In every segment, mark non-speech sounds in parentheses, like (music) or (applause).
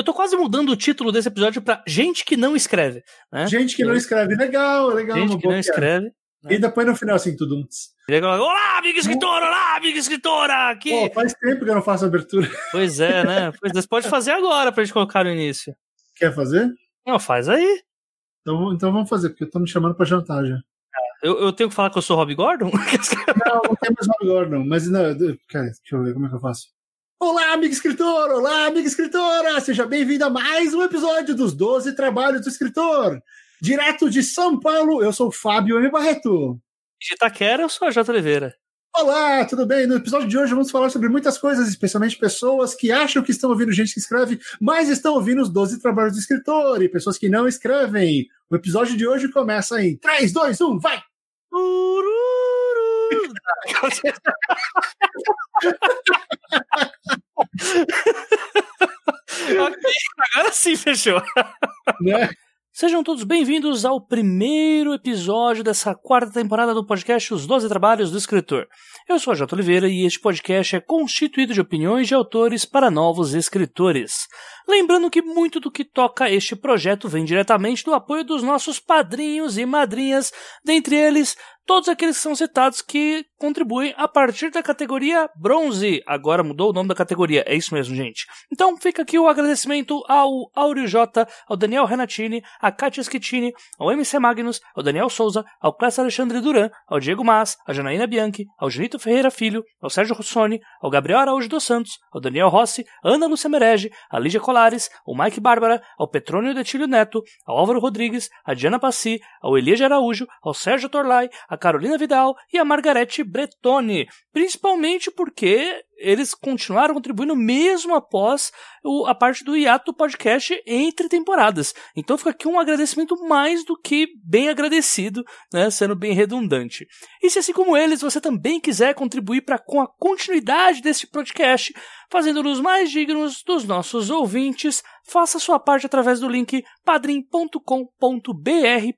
Eu tô quase mudando o título desse episódio pra Gente que não escreve. Né? Gente que não escreve. Legal, legal. Gente que não escreve. Né? E depois no final, assim, tudo. Olá, amiga escritora! Olá, amiga escritora! Aqui. Pô, faz tempo que eu não faço abertura. Pois é, né? (laughs) Pois é, você pode fazer agora pra gente colocar no início. Quer fazer? Não, faz aí. Então, então vamos fazer, porque eu tô me chamando pra jantar já. Eu, eu tenho que falar que eu sou Rob Gordon? (laughs) não, não tem mais Rob Gordon, mas não. Cara, deixa eu ver como é que eu faço. Olá, amigo escritor! Olá, amiga escritora! Seja bem-vindo a mais um episódio dos 12 Trabalhos do Escritor. Direto de São Paulo, eu sou o Fábio M. Barreto. De Itaquera, eu sou a J. Oliveira. Olá, tudo bem? No episódio de hoje vamos falar sobre muitas coisas, especialmente pessoas que acham que estão ouvindo gente que escreve, mas estão ouvindo os 12 trabalhos do escritor, e pessoas que não escrevem. O episódio de hoje começa em 3, 2, 1, vai! (laughs) agora sim fechou. Né? Sejam todos bem-vindos ao primeiro episódio dessa quarta temporada do podcast Os Doze Trabalhos do Escritor. Eu sou a Jota Oliveira e este podcast é constituído de opiniões de autores para novos escritores. Lembrando que muito do que toca este projeto vem diretamente do apoio dos nossos padrinhos e madrinhas, dentre eles todos aqueles que são citados que contribuem a partir da categoria bronze. Agora mudou o nome da categoria, é isso mesmo, gente. Então fica aqui o agradecimento ao Áureo J, ao Daniel Renatini, a Katia Schittini, ao MC Magnus, ao Daniel Souza, ao Clécio Alexandre Duran, ao Diego Mas, à Janaína Bianchi, ao Junito Ferreira Filho, ao Sérgio Rossoni, ao Gabriel Araújo dos Santos, ao Daniel Rossi, Ana Lúcia Merege, a Lídia Colares, ao Mike Bárbara, ao Petrônio Detilho Neto, ao Álvaro Rodrigues, a Diana Passi, ao Elias Araújo, ao Sérgio Torlai, a Carolina Vidal e a Margarete Bretone, principalmente porque eles continuaram contribuindo mesmo após o, a parte do hiato podcast entre temporadas. Então fica aqui um agradecimento mais do que bem agradecido, né, sendo bem redundante. E se assim como eles, você também quiser contribuir para com a continuidade desse podcast, fazendo-nos mais dignos dos nossos ouvintes, faça sua parte através do link padrim.com.br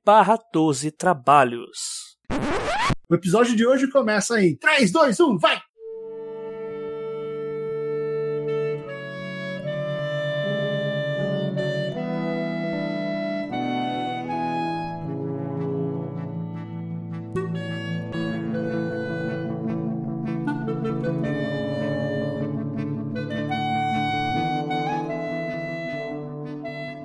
barra 12 trabalhos. O episódio de hoje começa em 3, 2, 1, vai!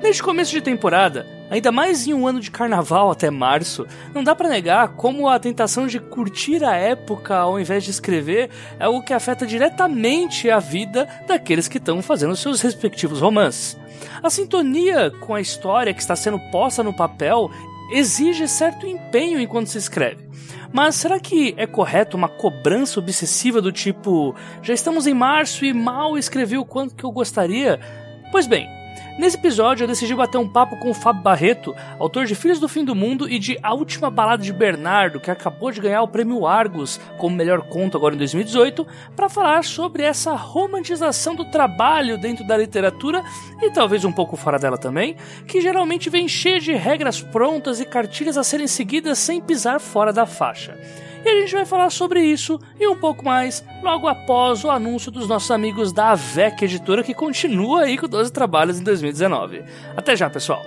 Neste começo de temporada, ainda mais em um ano de carnaval até março, não dá para negar como a tentação de curtir a época ao invés de escrever é algo que afeta diretamente a vida daqueles que estão fazendo seus respectivos romances. A sintonia com a história que está sendo posta no papel exige certo empenho enquanto se escreve. Mas será que é correto uma cobrança obsessiva do tipo: já estamos em março e mal escrevi o quanto que eu gostaria? Pois bem, Nesse episódio, eu decidi bater um papo com o Fábio Barreto, autor de Filhos do Fim do Mundo e de A Última Balada de Bernardo, que acabou de ganhar o prêmio Argos como melhor conto agora em 2018, para falar sobre essa romantização do trabalho dentro da literatura e talvez um pouco fora dela também, que geralmente vem cheia de regras prontas e cartilhas a serem seguidas sem pisar fora da faixa. E a gente vai falar sobre isso e um pouco mais logo após o anúncio dos nossos amigos da AVEC Editora, que continua aí com 12 trabalhos em 2019. Até já, pessoal!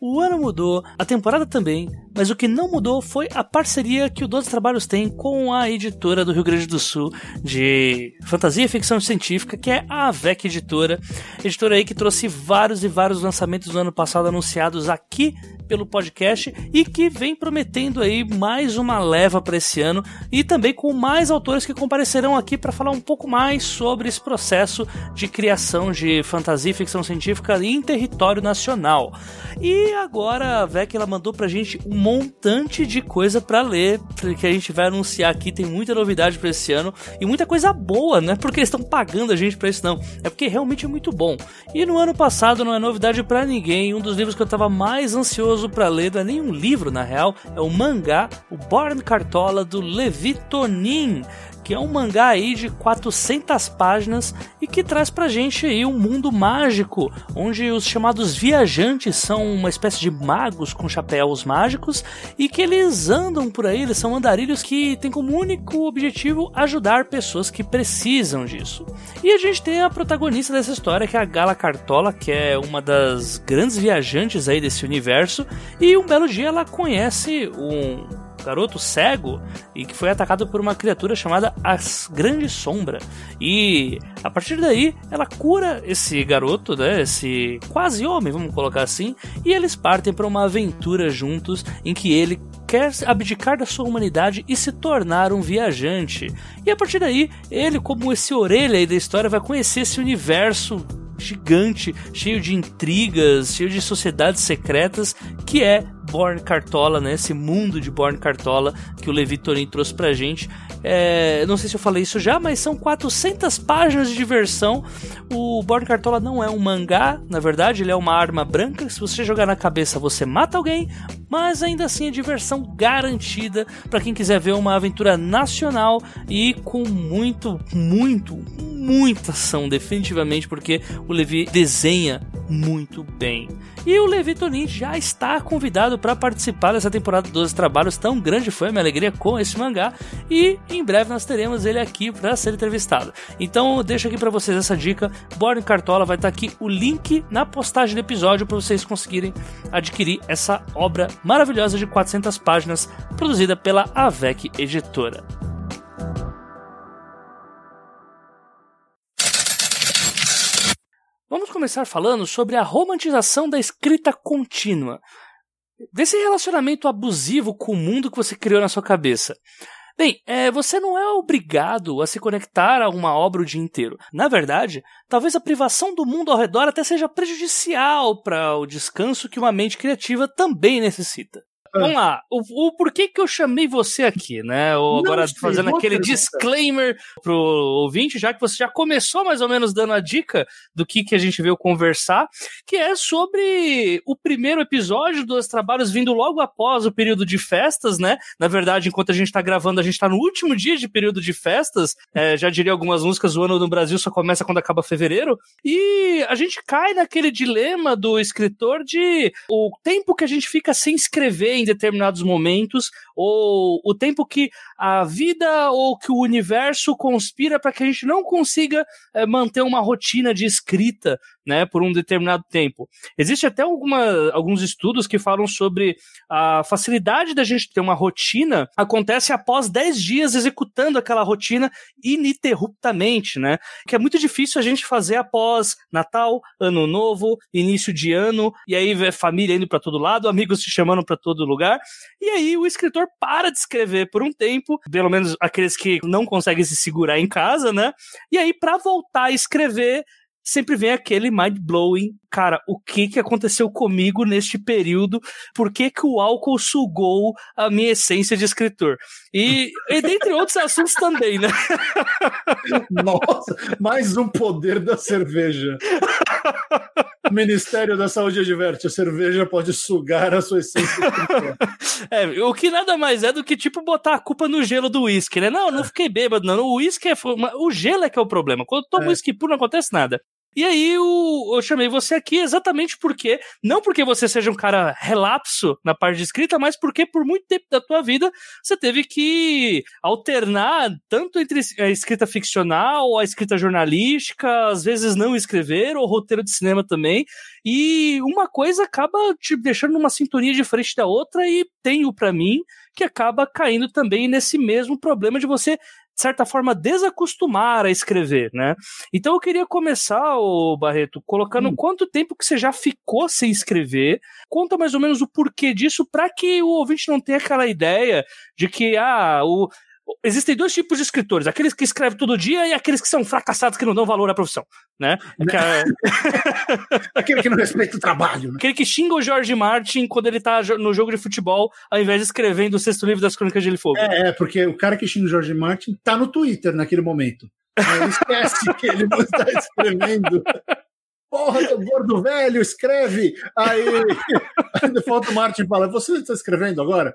O ano mudou, a temporada também, mas o que não mudou foi a parceria que o 12 Trabalhos tem com a editora do Rio Grande do Sul de fantasia e ficção científica, que é a AVEC Editora. Editora aí que trouxe vários e vários lançamentos do ano passado anunciados aqui pelo podcast e que vem prometendo aí mais uma leva para esse ano e também com mais autores que comparecerão aqui para falar um pouco mais sobre esse processo de criação de fantasia e ficção científica em território nacional. E agora a VEC ela mandou pra gente um montante de coisa para ler, que a gente vai anunciar aqui, tem muita novidade para esse ano e muita coisa boa, não é porque eles estão pagando a gente para isso não, é porque realmente é muito bom. E no ano passado não é novidade para ninguém, um dos livros que eu tava mais ansioso para ler, não é nem um livro na real, é o mangá, o Born Cartola do Levi Tonin que é um mangá aí de 400 páginas e que traz pra gente aí um mundo mágico, onde os chamados viajantes são uma espécie de magos com chapéus mágicos e que eles andam por aí, eles são andarilhos que têm como único objetivo ajudar pessoas que precisam disso. E a gente tem a protagonista dessa história, que é a Gala Cartola, que é uma das grandes viajantes aí desse universo, e um belo dia ela conhece um garoto cego e que foi atacado por uma criatura chamada As Grande Sombra. E a partir daí ela cura esse garoto, né, esse quase homem, vamos colocar assim, e eles partem para uma aventura juntos em que ele quer abdicar da sua humanidade e se tornar um viajante. E a partir daí, ele, como esse orelha aí da história, vai conhecer esse universo gigante, cheio de intrigas, cheio de sociedades secretas, que é Born Cartola, né? Esse mundo de Born Cartola que o Levi Torin trouxe pra gente. É, não sei se eu falei isso já, mas são 400 páginas de diversão. O Born Cartola não é um mangá, na verdade, ele é uma arma branca. Se você jogar na cabeça, você mata alguém, mas ainda assim é diversão garantida para quem quiser ver uma aventura nacional e com muito, muito, muita ação, definitivamente, porque o Levi desenha muito bem. E o Levi Tonin já está convidado para participar dessa temporada 12 trabalhos. Tão grande foi a minha alegria com esse mangá. E em breve nós teremos ele aqui para ser entrevistado. Então deixo aqui para vocês essa dica. Born Cartola vai estar tá aqui o link na postagem do episódio para vocês conseguirem adquirir essa obra maravilhosa de 400 páginas produzida pela Avec Editora. Vamos começar falando sobre a romantização da escrita contínua. Desse relacionamento abusivo com o mundo que você criou na sua cabeça. Bem, é, você não é obrigado a se conectar a uma obra o dia inteiro. Na verdade, talvez a privação do mundo ao redor até seja prejudicial para o descanso que uma mente criativa também necessita. Vamos lá, o, o porquê que eu chamei você aqui, né? Ou agora sei, fazendo aquele disclaimer pro ouvinte, já que você já começou mais ou menos dando a dica do que, que a gente veio conversar, que é sobre o primeiro episódio dos trabalhos vindo logo após o período de festas, né? Na verdade, enquanto a gente tá gravando, a gente tá no último dia de período de festas, é, já diria algumas músicas, o ano no Brasil só começa quando acaba fevereiro, e a gente cai naquele dilema do escritor de o tempo que a gente fica sem escrever em determinados momentos, ou o tempo que a vida ou que o universo conspira para que a gente não consiga é, manter uma rotina de escrita né, por um determinado tempo. Existe até alguma, alguns estudos que falam sobre a facilidade da gente ter uma rotina acontece após 10 dias executando aquela rotina ininterruptamente, né? Que é muito difícil a gente fazer após Natal, Ano Novo, início de ano, e aí vê família indo para todo lado, amigos te chamando para todo lugar, e aí o escritor para de escrever por um tempo, pelo menos aqueles que não conseguem se segurar em casa, né? E aí para voltar a escrever, sempre vem aquele mind blowing, cara, o que que aconteceu comigo neste período? Por que que o álcool sugou a minha essência de escritor? E, e dentre outros assuntos também, né? (laughs) Nossa, mais um poder da cerveja. Ministério da Saúde adverte: a cerveja pode sugar a sua essência. (laughs) é, o que nada mais é do que, tipo, botar a culpa no gelo do uísque, né? Não, não fiquei bêbado, não. O uísque é. O gelo é que é o problema. Quando eu tomo é. uísque puro, não acontece nada. E aí eu, eu, chamei você aqui exatamente porque, não porque você seja um cara relapso na parte de escrita, mas porque por muito tempo da tua vida você teve que alternar tanto entre a escrita ficcional, a escrita jornalística, às vezes não escrever, ou roteiro de cinema também. E uma coisa acaba te deixando numa sintonia diferente da outra e tenho para mim que acaba caindo também nesse mesmo problema de você de certa forma, desacostumar a escrever, né? Então eu queria começar, o Barreto, colocando hum. quanto tempo que você já ficou sem escrever, conta mais ou menos o porquê disso, para que o ouvinte não tenha aquela ideia de que, ah, o, existem dois tipos de escritores, aqueles que escrevem todo dia e aqueles que são fracassados que não dão valor à profissão, né? É... (laughs) Aquele que não respeita o trabalho. Né? Aquele que xinga o George Martin quando ele tá no jogo de futebol, ao invés de escrevendo o sexto livro das Crônicas de Gelo Fogo. É, é, porque o cara que xinga o George Martin tá no Twitter naquele momento. Ele esquece que ele não está escrevendo. (laughs) Porra, seu gordo velho, escreve! Aí, (laughs) aí falta o Martin fala: Você está escrevendo agora?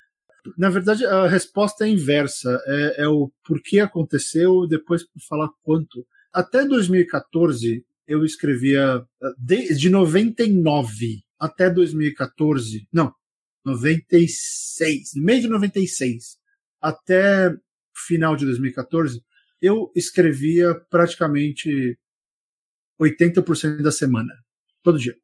Na verdade, a resposta é inversa. É, é o porquê aconteceu, depois falar quanto. Até 2014, eu escrevia de, de 99 até 2014, não, 96, meio de 96 até final de 2014, eu escrevia praticamente 80% da semana, todo dia.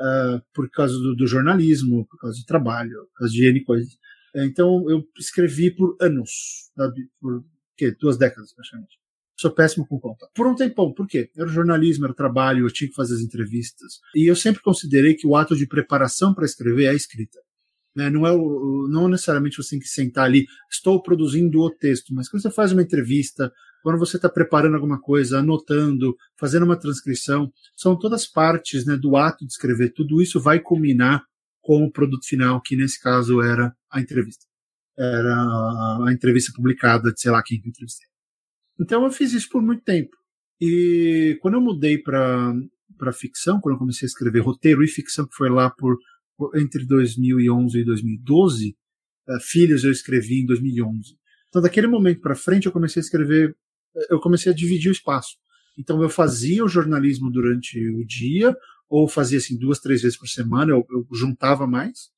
Uh, por causa do, do, jornalismo, por causa de trabalho, por causa de N coisas. Então eu escrevi por anos, sabe? por quê? duas décadas praticamente. Sou péssimo com conta. Por um tempão, por quê? Era jornalismo, era trabalho, eu tinha que fazer as entrevistas. E eu sempre considerei que o ato de preparação para escrever é a escrita. Né? Não, é o, não necessariamente você tem que sentar ali, estou produzindo o texto, mas quando você faz uma entrevista, quando você está preparando alguma coisa, anotando, fazendo uma transcrição, são todas partes né, do ato de escrever. Tudo isso vai culminar com o produto final, que nesse caso era a entrevista. Era a entrevista publicada de sei lá quem que entrevistei. Então eu fiz isso por muito tempo. E quando eu mudei para ficção, quando eu comecei a escrever roteiro e ficção, que foi lá por entre 2011 e 2012, uh, eh, Filhos eu escrevi em 2011. Então daquele momento para frente eu comecei a escrever, eh, eu comecei a dividir o espaço. Então eu fazia o jornalismo durante o dia, ou fazia assim duas, três vezes por semana, eu, eu juntava mais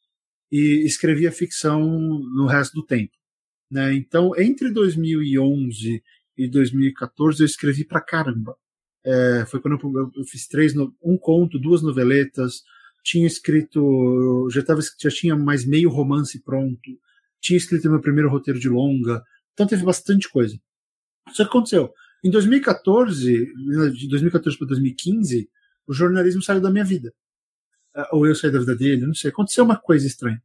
e escrevia ficção no resto do tempo. Né? Então entre 2011 e 2014 eu escrevi pra caramba. É, foi quando eu, eu fiz três, um conto, duas noveletas, tinha escrito, já, tava, já tinha mais meio romance pronto, tinha escrito meu primeiro roteiro de longa, então teve bastante coisa. Só que aconteceu, em 2014, de 2014 para 2015, o jornalismo saiu da minha vida. É, ou eu saí da vida dele, não sei. Aconteceu uma coisa estranha.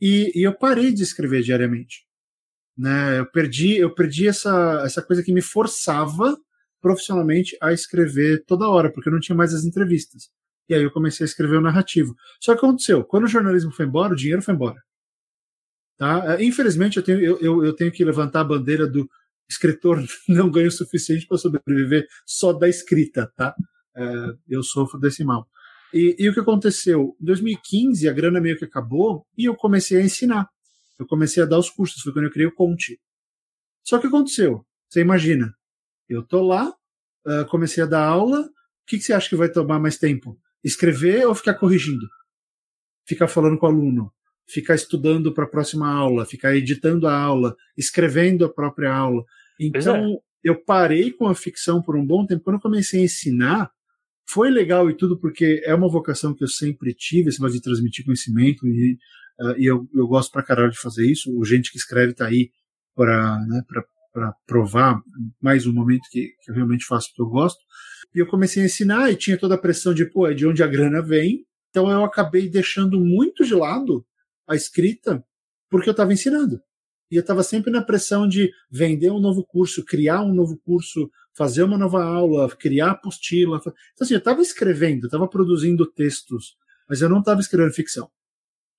E, e eu parei de escrever diariamente. Né? Eu perdi, eu perdi essa, essa coisa que me forçava profissionalmente a escrever toda hora, porque eu não tinha mais as entrevistas. E aí eu comecei a escrever o narrativo. Só que aconteceu, quando o jornalismo foi embora, o dinheiro foi embora. Tá? É, infelizmente, eu tenho, eu, eu, eu tenho que levantar a bandeira do escritor (laughs) não ganha o suficiente para sobreviver só da escrita. Tá? É, eu sofro desse mal. E, e, o que aconteceu? Em 2015, a grana meio que acabou e eu comecei a ensinar eu comecei a dar os cursos, foi quando eu criei o Conte. Só que aconteceu? Você imagina, eu tô lá, uh, comecei a dar aula, o que, que você acha que vai tomar mais tempo? Escrever ou ficar corrigindo? Ficar falando com o aluno? Ficar estudando para a próxima aula? Ficar editando a aula? Escrevendo a própria aula? Então, é. eu parei com a ficção por um bom tempo. Quando eu comecei a ensinar, foi legal e tudo, porque é uma vocação que eu sempre tive, esse negócio de transmitir conhecimento e uh, e eu, eu gosto pra caralho de fazer isso. O gente que escreve tá aí para né, provar mais um momento que, que eu realmente faço o que eu gosto. E eu comecei a ensinar e tinha toda a pressão de, pô, é de onde a grana vem. Então eu acabei deixando muito de lado a escrita porque eu estava ensinando. E eu estava sempre na pressão de vender um novo curso, criar um novo curso, fazer uma nova aula, criar apostila. Então, assim, eu estava escrevendo, estava produzindo textos, mas eu não estava escrevendo ficção.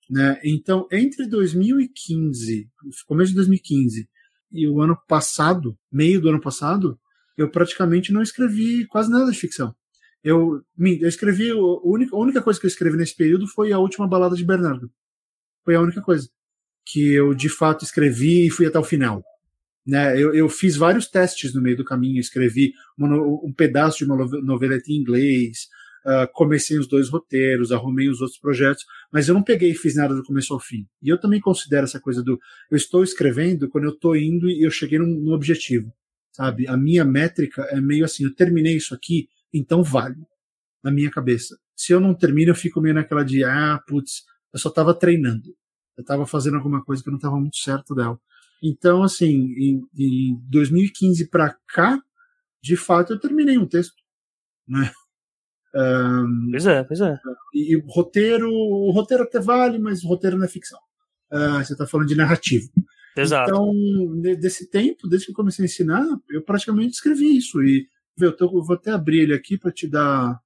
Né? Então, entre 2015, começo de 2015 e o ano passado, meio do ano passado, eu praticamente não escrevi quase nada de ficção. Eu, eu escrevi, a única, a única coisa que eu escrevi nesse período foi a última balada de Bernardo. Foi a única coisa que eu de fato escrevi e fui até o final. Né, eu, eu fiz vários testes no meio do caminho, escrevi uma, um pedaço de uma noveleta em inglês, uh, comecei os dois roteiros, arrumei os outros projetos, mas eu não peguei e fiz nada do começo ao fim. E eu também considero essa coisa do eu estou escrevendo quando eu estou indo e eu cheguei num, num objetivo, sabe? A minha métrica é meio assim, eu terminei isso aqui, então vale, na minha cabeça. Se eu não termino, eu fico meio naquela de, ah, putz, eu só estava treinando. Eu estava fazendo alguma coisa que não estava muito certo dela. Então, assim, em, em 2015 para cá, de fato, eu terminei um texto. Né? Um, pois é, pois é. E, e roteiro, o roteiro até vale, mas o roteiro não é ficção. Uh, você está falando de narrativa. Exato. Então, desse tempo, desde que eu comecei a ensinar, eu praticamente escrevi isso. E eu, tô, eu vou até abrir ele aqui para te dar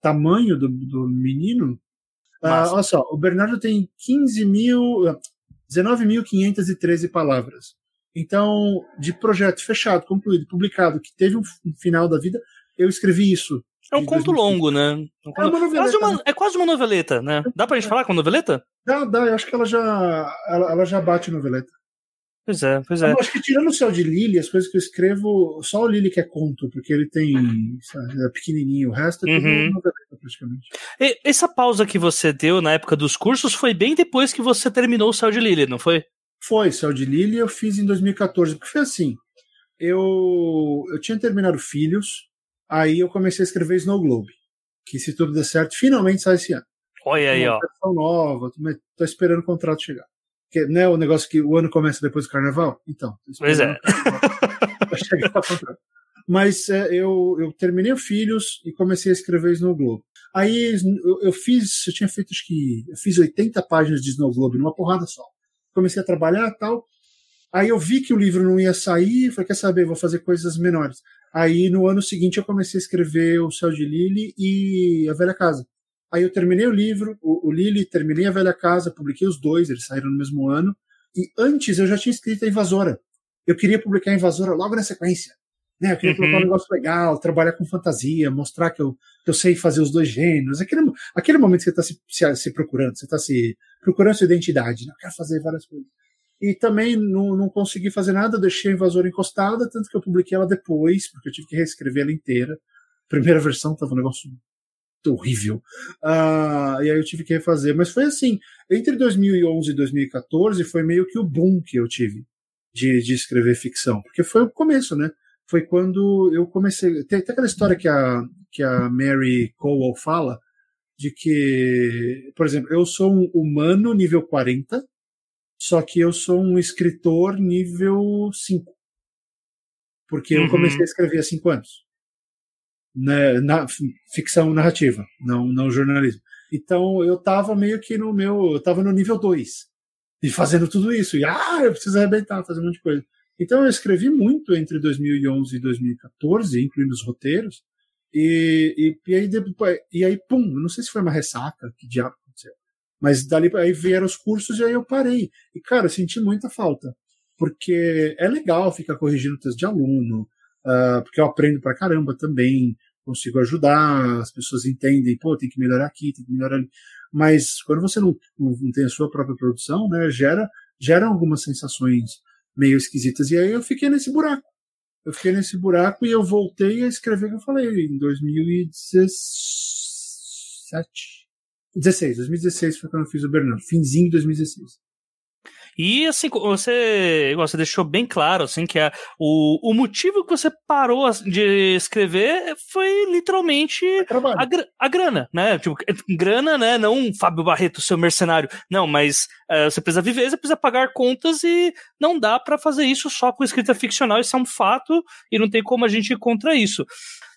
tamanho do, do menino. Uh, olha só, o Bernardo tem 15 mil, 19.513 palavras. Então, de projeto fechado, concluído, publicado, que teve um final da vida, eu escrevi isso É um conto 2005. longo, né? É, um conto... é, uma noveleta, quase uma, né? é quase uma noveleta, né? Dá pra gente é. falar com noveleta? Dá, dá. Eu acho que ela já, ela, ela já bate noveleta. Pois é, pois é. Eu acho que tirando o céu de Lily, as coisas que eu escrevo, só o Lily que é conto, porque ele tem. Sabe, é pequenininho, o resto é tudo uhum. noveleta praticamente. E, essa pausa que você deu na época dos cursos foi bem depois que você terminou o céu de Lily, não foi? Foi, céu de Lily eu fiz em 2014, porque foi assim. Eu, eu tinha terminado Filhos, aí eu comecei a escrever Snow Globe, que se tudo der certo, finalmente sai esse ano. Olha aí, ó. nova, tô, tô esperando o contrato chegar. Que, né, o negócio que o ano começa depois do carnaval? Então. Pois é. (laughs) Mas é, eu, eu terminei o Filhos e comecei a escrever Snow Globe. Aí eu, eu, fiz, eu tinha feito acho que, eu fiz 80 páginas de Snow Globe numa porrada só. Comecei a trabalhar e tal. Aí eu vi que o livro não ia sair, falei, quer saber, vou fazer coisas menores. Aí no ano seguinte eu comecei a escrever O Céu de Lily e A Velha Casa. Aí eu terminei o livro, o, o Lily, terminei A Velha Casa, publiquei os dois, eles saíram no mesmo ano. E antes eu já tinha escrito A Invasora. Eu queria publicar A Invasora logo na sequência. Né? Eu queria uhum. colocar um negócio legal, trabalhar com fantasia, mostrar que eu, que eu sei fazer os dois gêneros. Aquele, aquele momento que você está se, se, se, procurando, você está se procurando sua identidade. Né? Eu quero fazer várias coisas. E também não, não consegui fazer nada, deixei a Invasora encostada, tanto que eu publiquei ela depois, porque eu tive que reescrever ela inteira. A primeira versão estava um negócio horrível. Uh, e aí eu tive que refazer. Mas foi assim, entre 2011 e 2014 foi meio que o boom que eu tive de, de escrever ficção, porque foi o começo, né? Foi quando eu comecei. Tem, tem aquela história que a, que a Mary Cowell fala, de que, por exemplo, eu sou um humano nível 40, só que eu sou um escritor nível 5. Porque uhum. eu comecei a escrever há 5 anos na, na ficção narrativa, não, não jornalismo. Então eu tava meio que no meu, eu tava no nível 2 e fazendo tudo isso e ah, eu preciso arrebentar, fazer um monte de coisa. Então eu escrevi muito entre 2011 e 2014, incluindo os roteiros. E, e, e aí depois, e aí pum, não sei se foi uma ressaca, que diabo aconteceu. Mas dali aí vieram os cursos e aí eu parei. E cara, eu senti muita falta, porque é legal ficar corrigindo texto de aluno, uh, porque eu aprendo pra caramba também consigo ajudar, as pessoas entendem, pô, tem que melhorar aqui, tem que melhorar ali. Mas quando você não, não tem a sua própria produção, né, gera, gera algumas sensações meio esquisitas. E aí eu fiquei nesse buraco. Eu fiquei nesse buraco e eu voltei a escrever o que eu falei em 2017. 16, 2016 foi quando eu fiz o Bernardo, finzinho de 2016. E assim, você, você deixou bem claro assim que a, o, o motivo que você parou de escrever foi literalmente a, a, grana, né? Tipo, grana, né? Não Fábio Barreto, seu mercenário. Não, mas uh, você precisa viver, você precisa pagar contas e não dá para fazer isso só com escrita ficcional. Isso é um fato e não tem como a gente ir contra isso.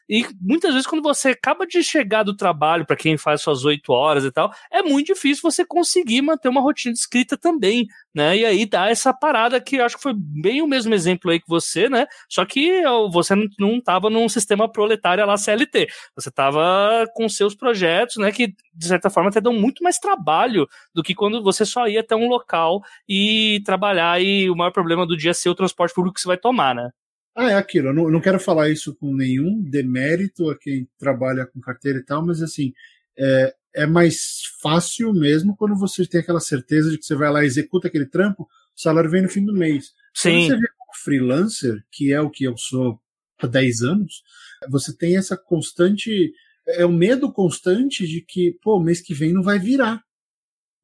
E muitas vezes, quando você acaba de chegar do trabalho, para quem faz suas oito horas e tal, é muito difícil você conseguir manter uma rotina de escrita também, né? E aí dá essa parada que acho que foi bem o mesmo exemplo aí que você, né? Só que você não estava num sistema proletário lá CLT. Você estava com seus projetos, né? Que de certa forma até dão muito mais trabalho do que quando você só ia até um local e trabalhar e o maior problema do dia ser o transporte público que você vai tomar, né? Ah, é aquilo. Eu não, não quero falar isso com nenhum demérito a quem trabalha com carteira e tal, mas assim, é, é mais fácil mesmo quando você tem aquela certeza de que você vai lá e executa aquele trampo, o salário vem no fim do mês. Sim. Quando você vê como freelancer, que é o que eu sou há 10 anos, você tem essa constante. É o medo constante de que, pô, mês que vem não vai virar.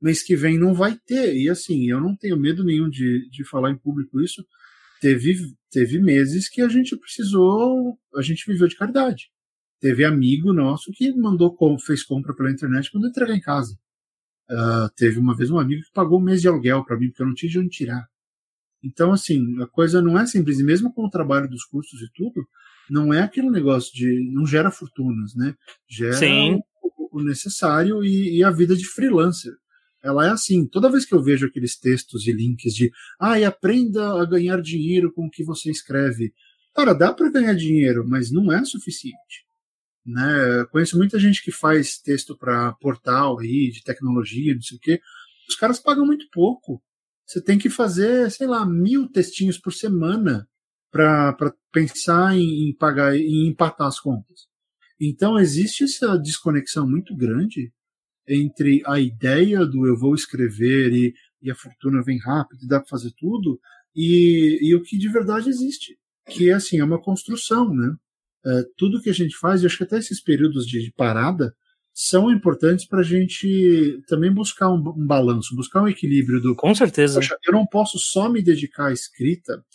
Mês que vem não vai ter. E assim, eu não tenho medo nenhum de, de falar em público isso, teve, teve meses que a gente precisou, a gente viveu de caridade. Teve amigo nosso que mandou, fez compra pela internet quando entregar em casa. Uh, teve uma vez um amigo que pagou um mês de aluguel para mim, porque eu não tinha de onde tirar. Então, assim, a coisa não é simples. E mesmo com o trabalho dos cursos e tudo, não é aquele negócio de. não gera fortunas, né? Gera o, o, necessário e, e, a vida de freelancer ela é assim. Toda vez que eu vejo aqueles textos e links de ah, e aprenda a ganhar dinheiro com o que você escreve. Cara, dá para ganhar dinheiro, mas não é suficiente. Né? Conheço muita gente que faz texto para portal aí, de tecnologia, não sei o quê. Os caras pagam muito pouco. Você tem que fazer, sei lá, mil textinhos por semana para pensar em, em pagar, em empatar as contas. Então existe essa desconexão muito grande entre a ideia do eu vou escrever e, e a fortuna vem rápido e dá para fazer tudo e, e, o que de verdade existe, que é assim é uma construção, né? É, tudo que a gente faz, e acho que até esses períodos de, de parada são importantes para a gente também buscar um, um, balanço, buscar um equilíbrio do. Com certeza. Poxa, eu não posso só me dedicar à escrita,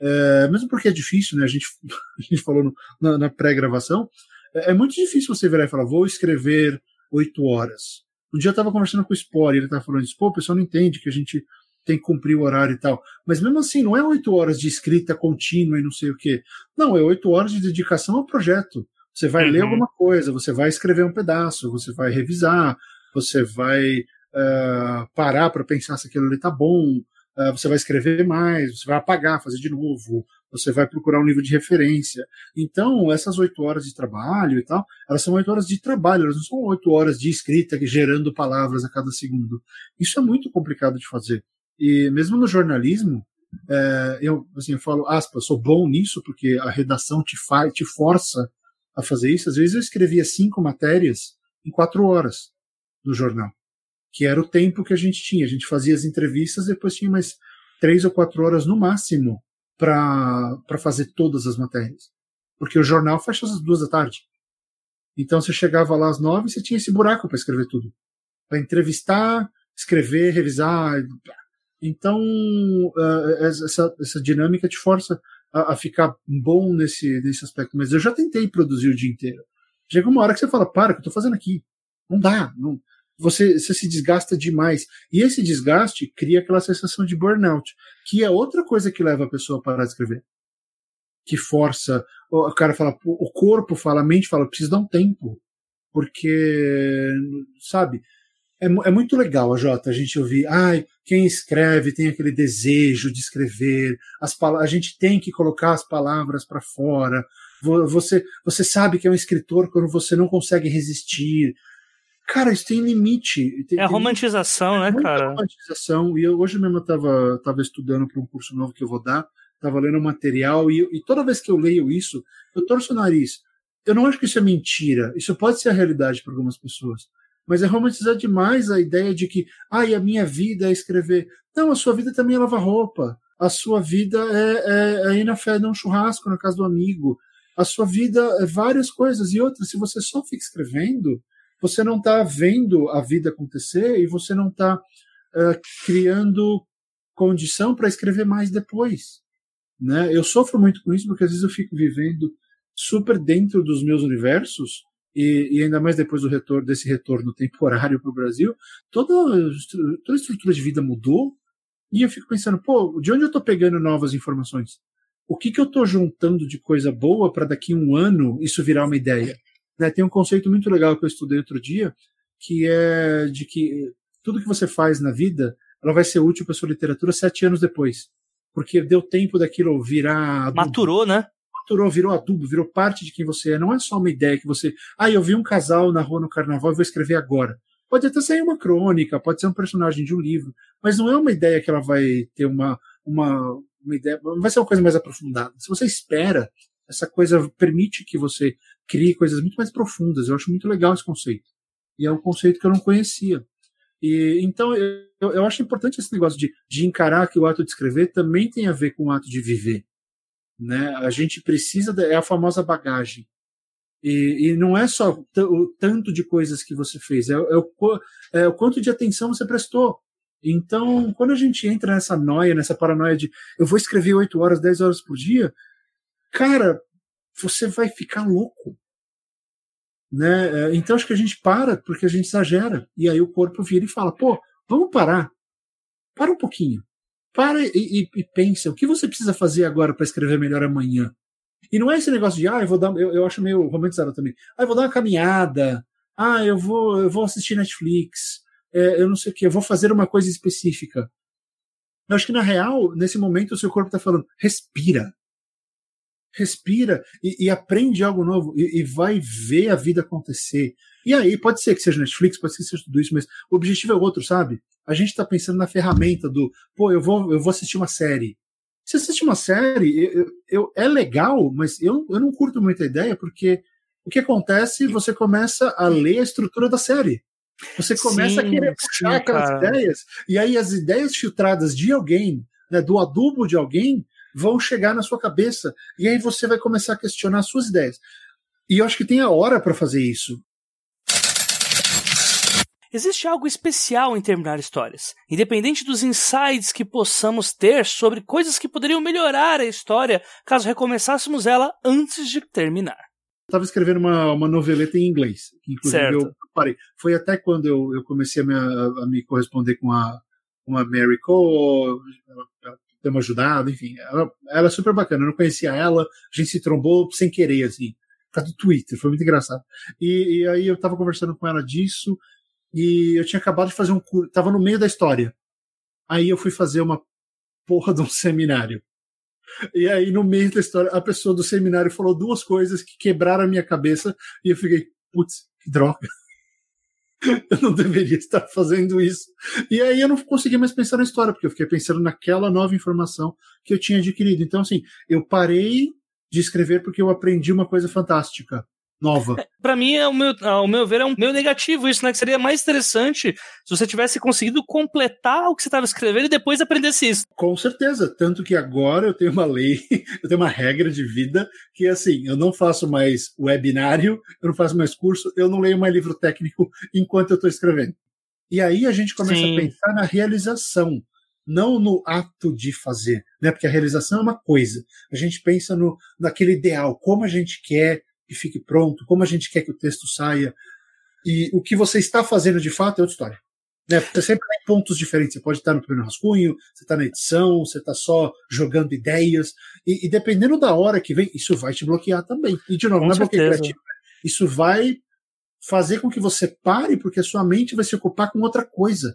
é, mesmo porque é difícil, né? A gente, (laughs) a gente falou no, na, na pré-gravação, é, é, muito difícil você virar e falar, vou escrever oito horas. Um dia eu estava conversando com o Spore, ele estava falando pô, o pessoal não entende que a gente tem que cumprir o horário e tal. Mas mesmo assim, não é oito horas de escrita contínua e não sei o quê. Não, é oito horas de dedicação ao projeto. Você vai uhum. ler alguma coisa, você vai escrever um pedaço, você vai revisar, você vai uh, parar para pensar se aquilo ali tá bom, uh, você vai escrever mais, você vai apagar, fazer de novo, você vai procurar um livro de referência. Então, essas oito horas de trabalho e tal, elas são oito horas de trabalho, elas não são oito horas de escrita gerando palavras a cada segundo. Isso é muito complicado de fazer. E mesmo no jornalismo, é, eu, assim, eu falo, aspas, sou bom nisso porque a redação te, faz, te força a fazer isso. Às vezes eu escrevia cinco matérias em quatro horas no jornal, que era o tempo que a gente tinha. A gente fazia as entrevistas, depois tinha mais três ou quatro horas no máximo para fazer todas as matérias. Porque o jornal fecha às duas da tarde. Então você chegava lá às nove e você tinha esse buraco para escrever tudo. Para entrevistar, escrever, revisar. Então, uh, essa, essa dinâmica te força a, a, ficar bom nesse, nesse aspecto. Mas eu já tentei produzir o dia inteiro. Chega uma hora que você fala, para, o que eu tô fazendo aqui? Não dá. Não, você, você se desgasta demais. E esse desgaste cria aquela sensação de burnout, que é outra coisa que leva a pessoa a parar de escrever. Que força. O cara fala, o corpo fala, a mente fala, precisa dar um tempo. Porque, sabe, é, é muito legal, a Jota, a gente ouvir, ai, quem escreve tem aquele desejo de escrever, as a gente tem que colocar as palavras para fora. Você, você sabe que é um escritor quando você não consegue resistir. Cara, isso tem limite. Tem, é a romantização, tem, né, é cara? romantização. E eu, hoje mesmo eu tava, tava estudando para um curso novo que eu vou dar, tava lendo material, e, e toda vez que eu leio isso, eu torço o nariz. Eu não acho que isso é mentira. Isso pode ser a realidade para algumas pessoas mas é romantizar demais a ideia de que, ai, ah, a minha vida é escrever. Não, a sua vida também é lavar roupa. A sua vida é, é, é ir na fé, um churrasco na casa do amigo. A sua vida é várias coisas. E outras, se você só fica escrevendo, você não está vendo a vida acontecer e você não está uh, criando condição para escrever mais depois. Né? Eu sofro muito com isso porque às vezes eu fico vivendo super dentro dos meus universos e, e, ainda mais depois do retorno desse retorno temporário para o Brasil, toda, toda a estrutura de vida mudou. E eu fico pensando, pô, de onde eu estou pegando novas informações? O que, que eu estou juntando de coisa boa para daqui um ano isso virar uma ideia? Né, tem um conceito muito legal que eu estudei outro dia, que é de que tudo que você faz na vida ela vai ser útil para sua literatura sete anos depois. Porque deu tempo daquilo virar. Maturou, né? maturou, virou adubo, virou parte de quem você é. Não é só uma ideia que você. Ah, eu vi um casal na rua no carnaval e vou escrever agora. Pode até sair uma crônica, pode ser um personagem de um livro, mas não é uma ideia que ela vai ter uma, uma, uma ideia. Vai ser uma coisa mais aprofundada. Se você espera, essa coisa permite que você crie coisas muito mais profundas. Eu acho muito legal esse conceito. E é um conceito que eu não conhecia. E, então, eu, eu acho importante esse negócio de, de encarar que o ato de escrever também tem a ver com o ato de viver. Né? A gente precisa, é a famosa bagagem. E, e não é só o tanto de coisas que você fez, é, é, o, é o quanto de atenção você prestou. Então, quando a gente entra nessa noia, nessa paranoia de eu vou escrever 8 horas, 10 horas por dia, cara, você vai ficar louco. Né? É, então acho que a gente para porque a gente exagera. E aí o corpo vira e fala: pô, vamos parar. Para um pouquinho. Para e, e, e pensa, o que você precisa fazer agora para escrever melhor amanhã? E não é esse negócio de, ah, eu vou dar, eu, eu acho meio romantizado também. Ah, eu vou dar uma caminhada. Ah, eu vou, eu vou assistir Netflix. É, eu não sei o que, eu vou fazer uma coisa específica. Eu acho que na real, nesse momento, o seu corpo está falando, respira. Respira e, e aprende algo novo e, e, vai ver a vida acontecer. E aí, pode ser que seja Netflix, pode ser que seja tudo isso, mas o objetivo é outro, sabe? a gente está pensando na ferramenta do, pô, eu vou, eu vou assistir uma série. Se assistir uma série, eu, eu, é legal, mas eu, eu não curto muita ideia porque o que acontece? Você começa a ler a estrutura da série. Você começa sim, a querer puxar sim, aquelas cara. ideias, e aí as ideias filtradas de alguém, né, do adubo de alguém, vão chegar na sua cabeça, e aí você vai começar a questionar as suas ideias. E eu acho que tem a hora para fazer isso. Existe algo especial em terminar histórias, independente dos insights que possamos ter sobre coisas que poderiam melhorar a história caso recomeçássemos ela antes de terminar. Estava escrevendo uma, uma noveleta em inglês, inclusive certo. eu parei. Foi até quando eu, eu comecei a me, a me corresponder com a, com a Mary Cole, ter uma ajudado, enfim. Ela, ela é super bacana, eu não conhecia ela, a gente se trombou sem querer, assim, por causa do Twitter, foi muito engraçado. E, e aí eu estava conversando com ela disso, e eu tinha acabado de fazer um curso, tava no meio da história. Aí eu fui fazer uma porra de um seminário. E aí, no meio da história, a pessoa do seminário falou duas coisas que quebraram a minha cabeça, e eu fiquei, putz, que droga. Eu não deveria estar fazendo isso. E aí eu não consegui mais pensar na história, porque eu fiquei pensando naquela nova informação que eu tinha adquirido. Então, assim, eu parei de escrever porque eu aprendi uma coisa fantástica nova. (laughs) É, para mim, ao meu, ao meu ver, é um meio negativo isso, né? Que seria mais interessante se você tivesse conseguido completar o que você estava escrevendo e depois aprendesse isso. Com certeza. Tanto que agora eu tenho uma lei, (laughs) eu tenho uma regra de vida que é assim: eu não faço mais webinário, eu não faço mais curso, eu não leio mais livro técnico enquanto eu estou escrevendo. E aí a gente começa Sim. a pensar na realização não no ato de fazer, né? Porque a realização é uma coisa. A gente pensa no naquele ideal, como a gente quer que fique pronto, como a gente quer que o texto saia. E o que você está fazendo de fato é outra história. Né? Você sempre tem pontos diferentes. Você pode estar no primeiro rascunho, você está na edição, você está só jogando ideias. E, e, dependendo da hora que vem, isso vai te bloquear também. E, de novo, Com não é bloqueio criativo. Né? Isso vai fazer com que você pare, porque a sua mente vai se ocupar com outra coisa.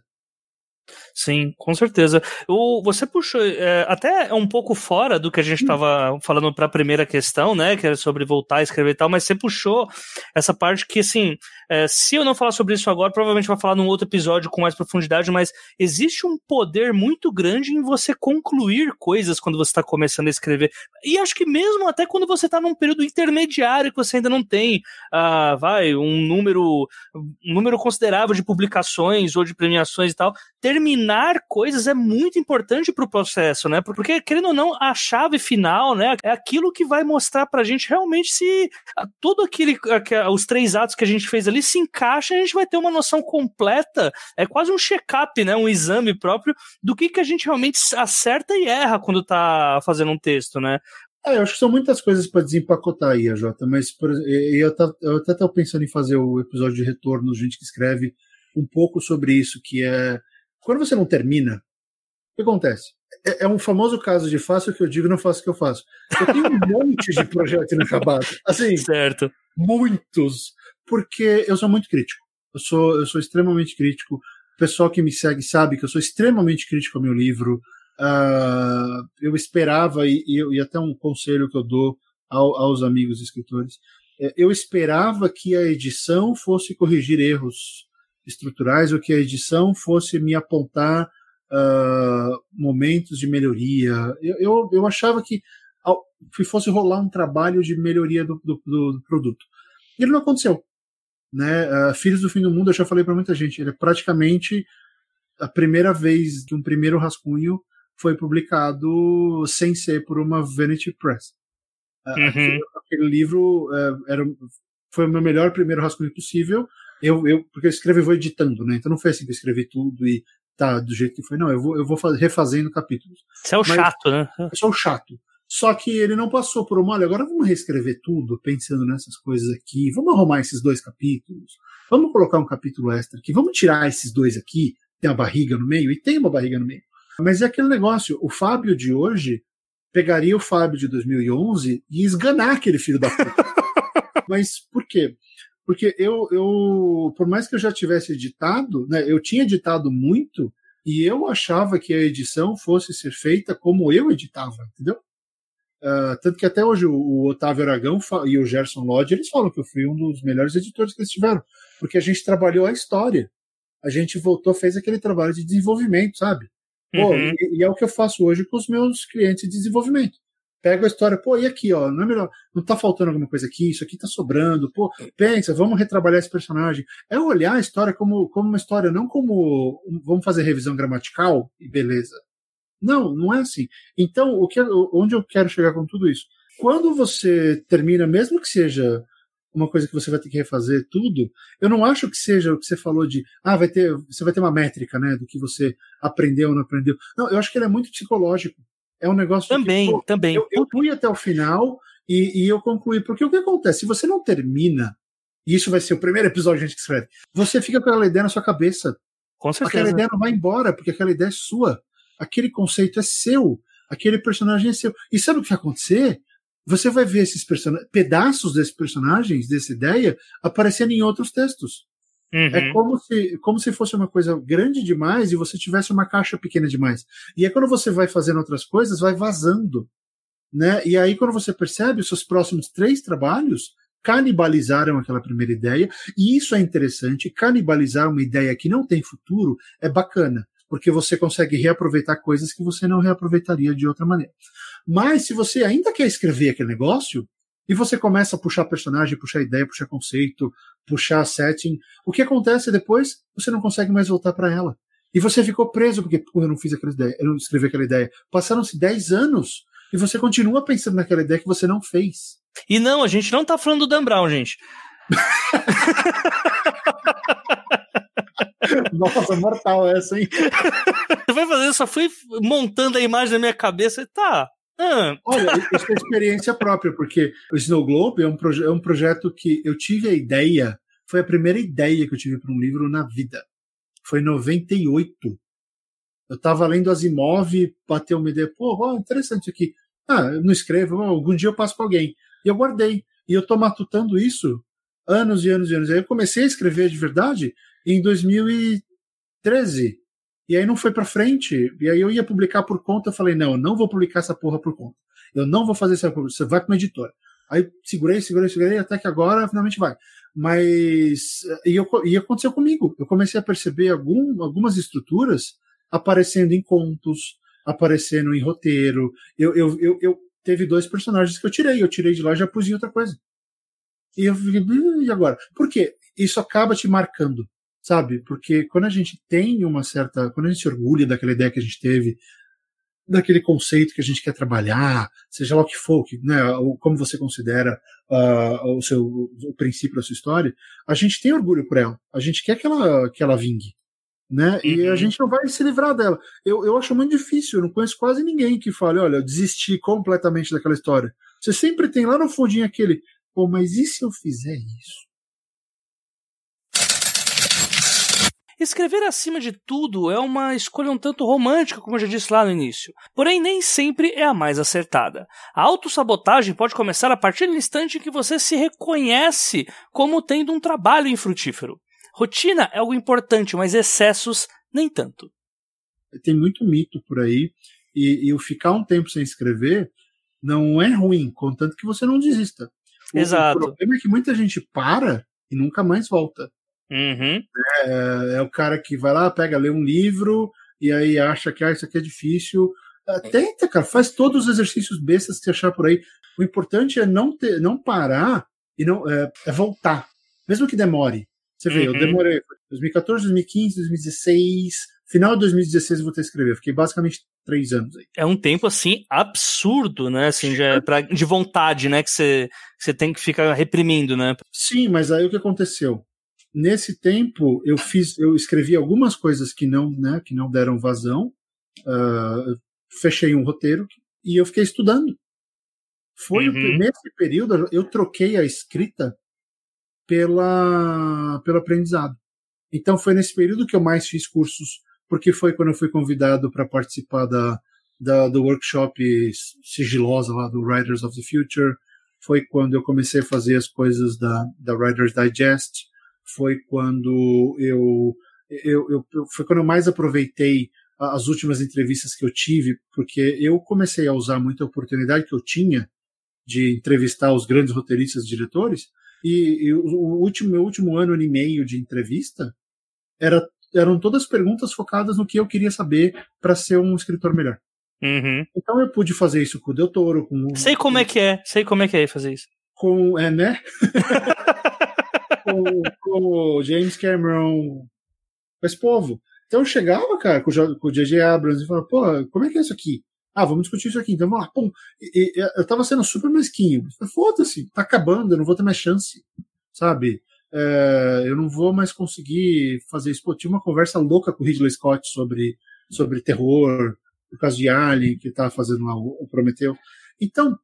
Sim, com certeza. O, você puxou é, até um pouco fora do que a gente estava hum. falando para a primeira questão, né? Que era sobre voltar a escrever e tal, mas você puxou essa parte que, assim, é, se eu não falar sobre isso agora, provavelmente vai falar num outro episódio com mais profundidade, mas existe um poder muito grande em você concluir coisas quando você está começando a escrever. E acho que mesmo até quando você está num período intermediário que você ainda não tem, uh, vai, um número, um número considerável de publicações ou de premiações e tal, terminar coisas é muito importante para o processo, né? Porque, querendo ou não, a chave final, né, é aquilo que vai mostrar para a gente realmente se tudo aquele, os três atos que a gente fez ali ali se encaixa a gente vai ter uma noção completa, é quase um check-up, né, um exame próprio do que, que a gente realmente acerta e erra quando tá fazendo um texto, né? É, eu acho que são muitas coisas para desempacotar aí, Jota, mas por, eu, eu até estava pensando em fazer o episódio de retorno, gente que escreve um pouco sobre isso, que é quando você não termina, o que acontece? É, é um famoso caso de faço o que eu digo, não faço o que eu faço. Eu tenho um (laughs) monte de projeto inacabado. Assim, certo. muitos porque eu sou muito crítico. Eu sou, eu sou extremamente crítico. O pessoal que me segue sabe que eu sou extremamente crítico ao meu livro. Uh, eu esperava, e, e, até um conselho que eu dou ao, aos amigos escritores, é, eu esperava que a edição fosse corrigir erros estruturais ou que a edição fosse me apontar uh, momentos de melhoria. Eu, eu, eu achava que, fosse rolar um trabalho de melhoria do, do, do produto. Ele não aconteceu né? Uh, Filhos do Fim do Mundo, eu já falei para muita gente, ele é praticamente a primeira vez que um primeiro rascunho foi publicado sem ser por uma Vanity Press. Uh, uhum. aquele, aquele, livro uh, era, foi o meu melhor primeiro rascunho possível. Eu, eu, porque eu escrevo e vou editando, né? Então não foi assim que eu escrevi tudo e tá do jeito que foi. Não, eu vou, eu vou refazendo capítulos. Você é o Mas, chato, né? Eu sou o chato. Só que ele não passou por uma, olha, agora vamos reescrever tudo, pensando nessas coisas aqui, vamos arrumar esses dois capítulos, vamos colocar um capítulo extra aqui, vamos tirar esses dois aqui, tem uma barriga no meio, e tem uma barriga no meio. Mas é aquele negócio, o Fábio de hoje pegaria o Fábio de 2011 e esganar aquele filho da puta. (laughs) Mas por quê? Porque eu, eu, por mais que eu já tivesse editado, né, eu tinha editado muito e eu achava que a edição fosse ser feita como eu editava, entendeu? Uh, tanto que até hoje o, o Otávio Aragão e o Gerson Lodge eles falam que eu fui um dos melhores editores que eles tiveram, porque a gente trabalhou a história. A gente voltou, fez aquele trabalho de desenvolvimento, sabe? Pô, uhum. e, e, é o que eu faço hoje com os meus clientes de desenvolvimento. Pego a história, pô, e aqui, ó, não é melhor, não tá faltando alguma coisa aqui, isso aqui tá sobrando, pô, pensa, vamos retrabalhar esse personagem. É olhar a história como, como uma história, não como vamos fazer revisão gramatical e beleza. Não, não é assim. Então, o que, onde eu quero chegar com tudo isso? Quando você termina, mesmo que seja uma coisa que você vai ter que refazer tudo, eu não acho que seja o que você falou de, ah, vai ter, você vai ter uma métrica, né, do que você aprendeu ou não aprendeu. Não, eu acho que ele é muito psicológico. É um negócio também, que, pô, também. Eu, eu fui até o final e, e eu concluí, porque o que acontece? Se você não termina, e isso vai ser o primeiro episódio que a gente escreve, você fica com aquela ideia na sua cabeça. Com certeza. Aquela ideia não vai embora, porque aquela ideia é sua. Aquele conceito é seu. Aquele personagem é seu. E sabe o que vai acontecer? você vai ver esses pedaços desses personagens, dessa ideia, aparecendo em outros textos. Uhum. É como se, como se fosse uma coisa grande demais e você tivesse uma caixa pequena demais. E aí, quando você vai fazendo outras coisas, vai vazando. Né? E aí, quando você percebe, os seus próximos três trabalhos canibalizaram aquela primeira ideia, e isso é interessante. Canibalizar uma ideia que não tem futuro é bacana, porque você consegue reaproveitar coisas que você não reaproveitaria de outra maneira. Mas se você ainda quer escrever aquele negócio, e você começa a puxar personagem, puxar ideia, puxar conceito, puxar setting, o que acontece depois? Você não consegue mais voltar para ela. E você ficou preso porque eu não fiz aquela ideia, eu não escrevi aquela ideia. Passaram-se 10 anos e você continua pensando naquela ideia que você não fez. E não, a gente não tá falando do Dan Brown, gente. (laughs) Nossa, mortal essa, hein? Você vai fazer, eu só fui montando a imagem na minha cabeça e tá. Ah. Olha, isso é experiência própria, porque o Snow Globe é um, é um projeto que eu tive a ideia, foi a primeira ideia que eu tive para um livro na vida. Foi em 98. Eu estava lendo Asimov, bateu uma ideia, pô, oh, interessante aqui. Ah, eu não escrevo, algum dia eu passo para alguém. E eu guardei. E eu estou matutando isso anos e anos e anos. Aí eu comecei a escrever de verdade em 2013. E aí não foi para frente. E aí eu ia publicar por conta, eu falei, não, eu não vou publicar essa porra por conta. Eu não vou fazer essa porra, você vai para uma editora. Aí segurei, segurei, segurei, até que agora finalmente vai. Mas. E, eu, e aconteceu comigo. Eu comecei a perceber algum, algumas estruturas aparecendo em contos, aparecendo em roteiro. Eu, eu, eu, eu teve dois personagens que eu tirei. Eu tirei de lá e já pus em outra coisa. E eu fiquei, e agora? Por quê? Isso acaba te marcando sabe? Porque quando a gente tem uma certa. Quando a gente se orgulha daquela ideia que a gente teve, daquele conceito que a gente quer trabalhar, seja lá o que for, que, né, como você considera uh, o seu o princípio da sua história, a gente tem orgulho por ela. A gente quer que ela, que ela vingue. Né? Uhum. E a uhum. gente não vai se livrar dela. Eu, eu acho muito difícil, eu não conheço quase ninguém que fale, olha, eu desisti completamente daquela história. Você sempre tem lá no fundinho aquele, pô, mas e se eu fizer isso? Escrever acima de tudo é uma escolha um tanto romântica, como eu já disse lá no início. Porém, nem sempre é a mais acertada. A autossabotagem pode começar a partir do instante em que você se reconhece como tendo um trabalho infrutífero. Rotina é algo importante, mas excessos nem tanto. Tem muito mito por aí, e, e o ficar um tempo sem escrever não é ruim, contanto que você não desista. O, Exato. O problema é que muita gente para e nunca mais volta. Uhum. É, é, o cara que vai lá, pega, lê um livro e aí acha que ah, isso aqui é difícil. É, tenta, cara, faz todos os exercícios bestas que você achar por aí. O importante é não, ter, não parar e não é, é voltar, mesmo que demore. Você vê, uhum. eu demorei 2014, 2015, 2016, final de 2016 eu vou ter que escrever. Fiquei basicamente três anos aí. É um tempo assim absurdo, né? Assim, já é pra, de vontade, né? Que você, você tem que ficar reprimindo, né? Sim, mas aí o que aconteceu? Nesse tempo, eu fiz, eu escrevi algumas coisas que não, né, que não deram vazão. Uh, fechei um roteiro e eu fiquei estudando. Foi uhum. nesse período eu troquei a escrita pela pelo aprendizado. Então foi nesse período que eu mais fiz cursos, porque foi quando eu fui convidado para participar da, da, do workshop sigilosa lá do Writers of the Future. Foi quando eu comecei a fazer as coisas da, da Writers Digest foi quando eu, eu, eu, foi quando eu mais aproveitei as últimas entrevistas que eu tive, porque eu comecei a usar muita oportunidade que eu tinha de entrevistar os grandes roteiristas e diretores, e, e o, o último, meu último ano e meio de entrevista era, eram todas perguntas focadas no que eu queria saber para ser um escritor melhor. Uhum. Então eu pude fazer isso com o Del Toro, com Sei como é que é, sei como é que é fazer isso. Com, é, né? (laughs) com, com o James Cameron, com esse povo. Então eu chegava, cara, com o J.J. Abrams e falava, pô, como é que é isso aqui? Ah, vamos discutir isso aqui. Então vamos lá, pum. E, e, eu tava sendo super mesquinho. Foda-se, tá acabando, eu não vou ter mais chance, sabe? É, eu não vou mais conseguir fazer isso. Pô, tinha uma conversa louca com o Ridley Scott sobre, sobre terror, por causa de Alien, que tava fazendo lá o, Prometeu. Então,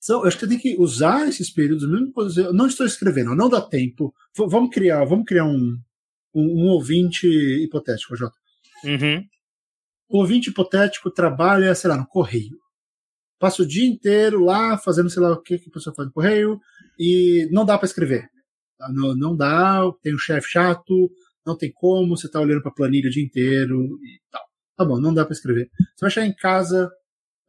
são, eu acho que tem que usar esses períodos, mesmo eu não estou escrevendo, não dá tempo. V vamos criar, vamos criar um, um, um ouvinte hipotético, Jota. Uhum. O ouvinte hipotético trabalha, sei lá, no correio. Passa o dia inteiro lá fazendo sei lá o que, que a pessoa faz no correio e não dá para escrever. Não, não dá, tem um chefe chato, não tem como, você tá olhando para a planilha o dia inteiro e tal. Tá bom, não dá para escrever. Você vai chegar em casa,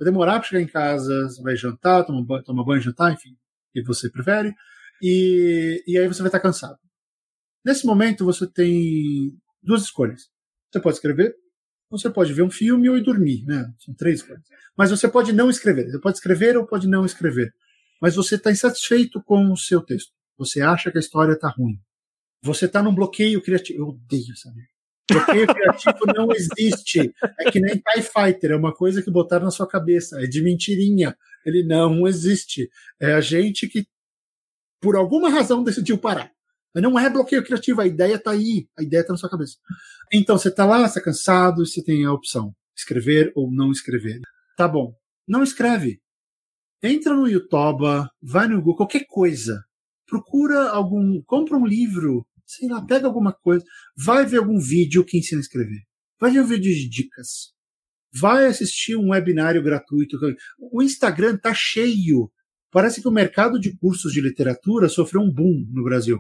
vai demorar para chegar em casa, você vai jantar, tomar banho, tomar banho jantar, enfim, o que você prefere, e, e aí você vai estar cansado. Nesse momento você tem duas escolhas. Você pode escrever, você pode ver um filme ou ir dormir, né? São três coisas. Mas você pode não escrever. Você pode escrever ou pode não escrever. Mas você está insatisfeito com o seu texto. Você acha que a história está ruim. Você está num bloqueio criativo. Eu odeio essa Bloqueio criativo não existe. É que nem TIE Fighter, é uma coisa que botaram na sua cabeça. É de mentirinha. Ele não existe. É a gente que, por alguma razão, decidiu parar. Mas não é bloqueio criativo, a ideia está aí, a ideia está na sua cabeça. Então você está lá, você está cansado, você tem a opção: escrever ou não escrever. Tá bom, não escreve. Entra no YouTube, vai no Google, qualquer coisa. Procura algum, compra um livro, sei lá, pega alguma coisa, vai ver algum vídeo que ensina a escrever. Vai ver um vídeo de dicas. Vai assistir um webinário gratuito. O Instagram tá cheio. Parece que o mercado de cursos de literatura sofreu um boom no Brasil.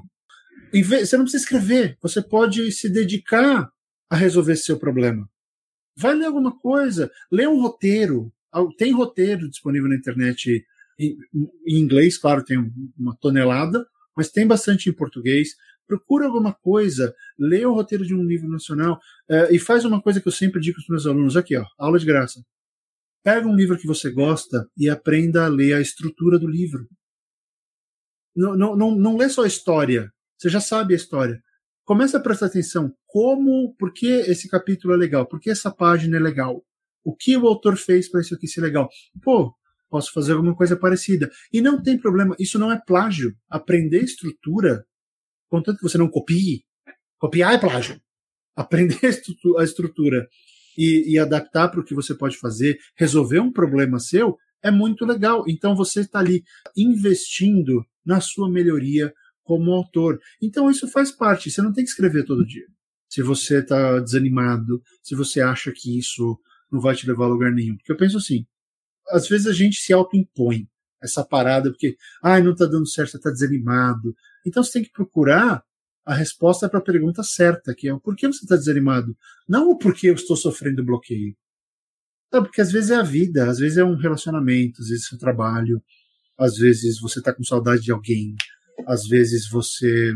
Você não precisa escrever, você pode se dedicar a resolver seu problema. Vai ler alguma coisa, lê um roteiro. Tem roteiro disponível na internet em, inglês, claro, tem uma tonelada, mas tem bastante em português. Procura alguma coisa, lê o roteiro de um livro nacional uh, e faz uma coisa que eu sempre digo para os meus alunos aqui, ó, aula de graça. Pega um livro que você gosta e aprenda a ler a estrutura do livro. Não, não, não, não lê só a história, você já sabe a história. Começa a prestar atenção como, por que esse capítulo é legal, por que essa página é legal, o que o autor fez para isso aqui ser legal. Pô, posso fazer alguma coisa parecida. E não tem problema, isso não é plágio. Aprender estrutura, contanto que você não copie, copiar é plágio. Aprender (laughs) a estrutura e, e adaptar para o que você pode fazer, resolver um problema seu, é muito legal. Então você está ali investindo na sua melhoria como autor. Então isso faz parte, você não tem que escrever todo dia. Se você está desanimado, se você acha que isso não vai te levar a lugar nenhum. Porque eu penso assim, às vezes a gente se autoimpõe essa parada, porque, ai, não está dando certo, você está desanimado. Então você tem que procurar a resposta para a pergunta certa, que é o porquê você está desanimado. Não o porquê eu estou sofrendo bloqueio. Não, porque às vezes é a vida, às vezes é um relacionamento, às vezes é o trabalho, às vezes você está com saudade de alguém, às vezes você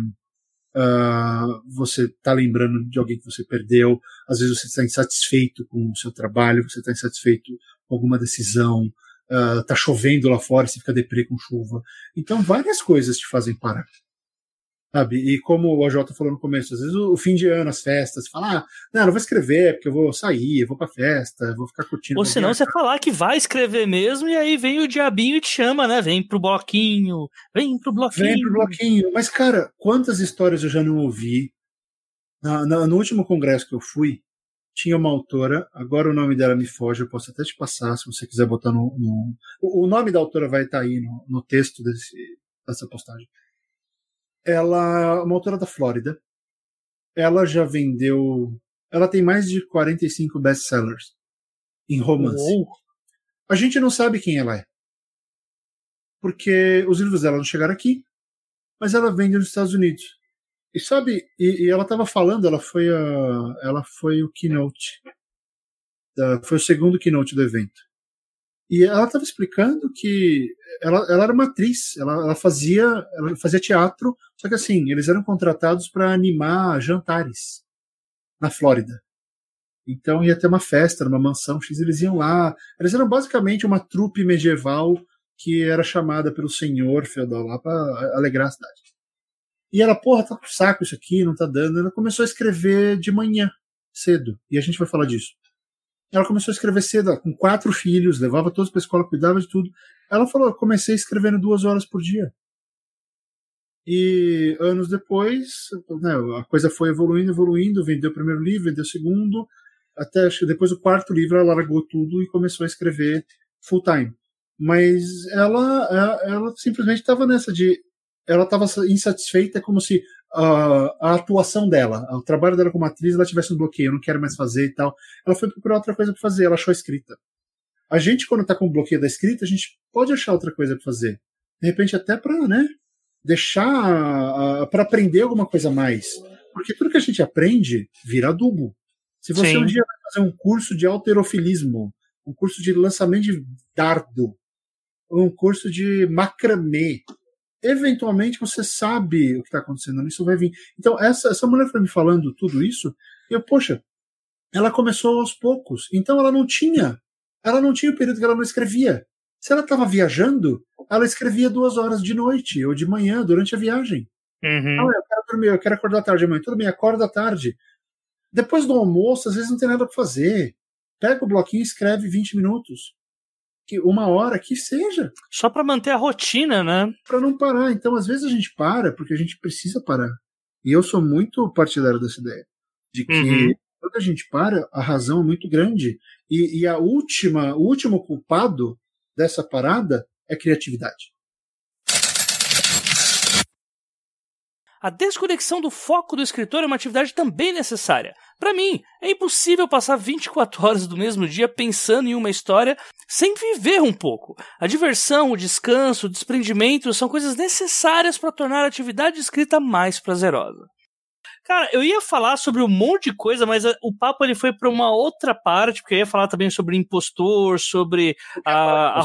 uh, você está lembrando de alguém que você perdeu, às vezes você está insatisfeito com o seu trabalho, você está insatisfeito com alguma decisão, uh, tá chovendo lá fora, você fica deprê com chuva. Então várias coisas te fazem parar. Sabe? E como o AJ falou no começo, às vezes o, fim de ano, as festas, falar, ah, não, não vou escrever porque eu vou sair, eu vou pra festa, eu vou ficar curtindo. Ou senão você falar que vai escrever mesmo e aí vem o diabinho e te chama, né? Vem pro bloquinho, vem pro bloquinho. Vem pro bloquinho. Mas, cara, quantas histórias eu já não ouvi? Na, na, no último congresso que eu fui, tinha uma autora, agora o nome dela me foge, eu posso até te passar se você quiser botar no. no o, nome da autora vai estar aí no, no texto desse, dessa postagem ela é uma autora da Flórida. Ela já vendeu. Ela tem mais de 45 best-sellers em romance. Uou. A gente não sabe quem ela é. Porque os livros dela não chegaram aqui, mas ela vende nos Estados Unidos. E sabe, e, e ela estava falando, ela foi a, ela foi o keynote, da, foi o segundo keynote do evento. E ela estava explicando que ela, ela era uma atriz, ela, ela, fazia, ela fazia teatro, só que assim, eles eram contratados para animar jantares na Flórida. Então ia ter uma festa numa mansão X, eles iam lá. Eles eram basicamente uma trupe medieval que era chamada pelo senhor feudal lá para alegrar a cidade. E ela, porra, tá com saco isso aqui, não tá dando. Ela começou a escrever de manhã, cedo. E a gente vai falar disso. Ela começou a escrever cedo, com quatro filhos, levava todos pra escola, cuidava de tudo. Ela falou: comecei escrevendo duas horas por dia. E anos depois, né, a coisa foi evoluindo, evoluindo, vendeu o primeiro livro, vendeu o segundo, até depois do quarto livro ela largou tudo e começou a escrever full time. Mas ela, ela, ela simplesmente estava nessa de. Ela estava insatisfeita, como se a atuação dela, o trabalho dela como atriz, ela tivesse um bloqueio, eu não quero mais fazer e tal. Ela foi procurar outra coisa para fazer, ela achou a escrita. A gente, quando está com o bloqueio da escrita, a gente pode achar outra coisa para fazer. De repente, até para né, deixar. Para aprender alguma coisa a mais. Porque tudo que a gente aprende vira adubo. Se você Sim. um dia vai fazer um curso de alterofilismo, um curso de lançamento de dardo, um curso de macramê, eventualmente você sabe o que está acontecendo, isso vai vir. Então, essa, essa mulher foi me falando tudo isso, e eu, poxa, ela começou aos poucos, então ela não tinha, ela não tinha o período que ela não escrevia. Se ela estava viajando, ela escrevia duas horas de noite ou de manhã durante a viagem. Uhum. Ah, eu quero dormir, eu quero acordar tarde amanhã. Tudo bem, acorda tarde. Depois do almoço, às vezes não tem nada para fazer. Pega o bloquinho e escreve 20 minutos. Que uma hora que seja. Só para manter a rotina, né? Para não parar. Então, às vezes a gente para porque a gente precisa parar. E eu sou muito partidário dessa ideia. De que uhum. quando a gente para, a razão é muito grande. E, e a última, o último culpado dessa parada é criatividade. A desconexão do foco do escritor é uma atividade também necessária. Para mim, é impossível passar 24 horas do mesmo dia pensando em uma história sem viver um pouco. A diversão, o descanso, o desprendimento são coisas necessárias para tornar a atividade escrita mais prazerosa. Cara, eu ia falar sobre um monte de coisa, mas o papo ele foi para uma outra parte, porque eu ia falar também sobre impostor, sobre a, a,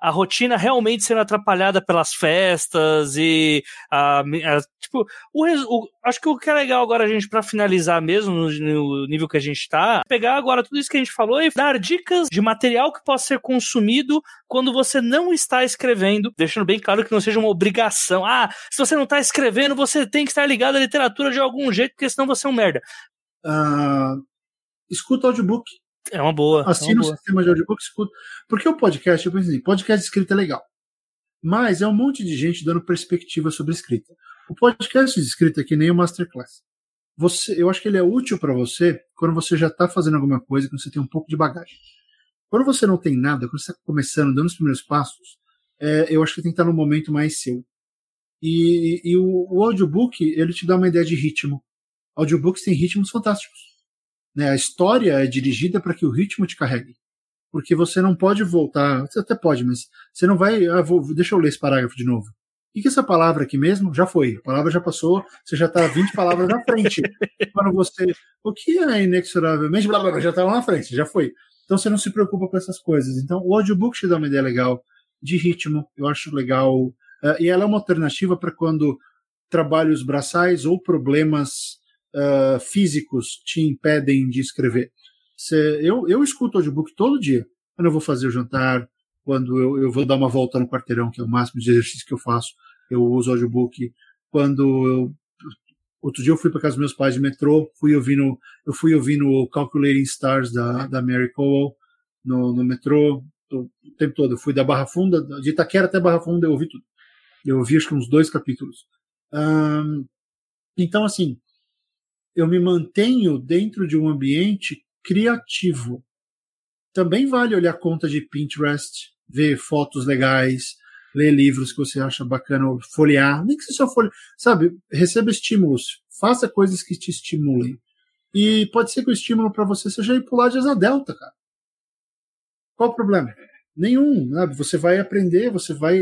a rotina realmente sendo atrapalhada pelas festas e a, a tipo o, o, acho que o que é legal agora a gente para finalizar mesmo no, no, nível que a gente tá pegar agora tudo isso que a gente falou e dar dicas de material que possa ser consumido quando você não está escrevendo deixando bem claro que não seja uma obrigação. Ah se você não está escrevendo você tem que estar ligado à literatura de algum jeito porque senão você é um merda. Uh, escuta audiobook é uma boa. Assina é o sistema de audiobook, escuta. Porque o podcast, eu pensei, podcast escrita é legal. Mas é um monte de gente dando perspectiva sobre escrita. O podcast de escrita é que nem o Masterclass. Você, eu acho que ele é útil para você quando você já está fazendo alguma coisa, quando você tem um pouco de bagagem. Quando você não tem nada, quando você está começando, dando os primeiros passos, é, eu acho que tem que estar no momento mais seu. E, e, e o, o audiobook, ele te dá uma ideia de ritmo. Audiobooks têm ritmos fantásticos. Né? A história é dirigida para que o ritmo te carregue. Porque você não pode voltar, você até pode, mas você não vai. Ah, vou, deixa eu ler esse parágrafo de novo. O que essa palavra aqui mesmo? Já foi. A palavra já passou, você já está 20 palavras na frente. (laughs) Quando você. O que é inexoravelmente? Blá, blá, blá, já está lá na frente, já foi. Então você não se preocupa com essas coisas. Então o audiobook te dá uma ideia legal de ritmo, eu acho legal. Uh, e ela é uma alternativa para quando trabalhos braçais ou problemas uh, físicos te impedem de escrever. Cê, eu, eu escuto audiobook todo dia. Quando eu vou fazer o jantar, quando eu, eu vou dar uma volta no quarteirão, que é o máximo de exercício que eu faço, eu uso audiobook. Quando eu, outro dia eu fui para casa dos meus pais de metrô, fui ouvindo, eu fui ouvindo o Calculating Stars da, da Mary Cowell no, no metrô o tempo todo. Eu fui da Barra Funda, de Itaquera até Barra Funda, eu ouvi tudo. Eu ouvi acho que uns dois capítulos. Um, então, assim, eu me mantenho dentro de um ambiente criativo. Também vale olhar conta de Pinterest, ver fotos legais, ler livros que você acha bacana, folhear, nem que seja só folhear, sabe? Receba estímulos, faça coisas que te estimulem. E pode ser que o estímulo para você seja ir pular de asa delta, cara. Qual o problema? Nenhum, sabe? Você vai aprender, você vai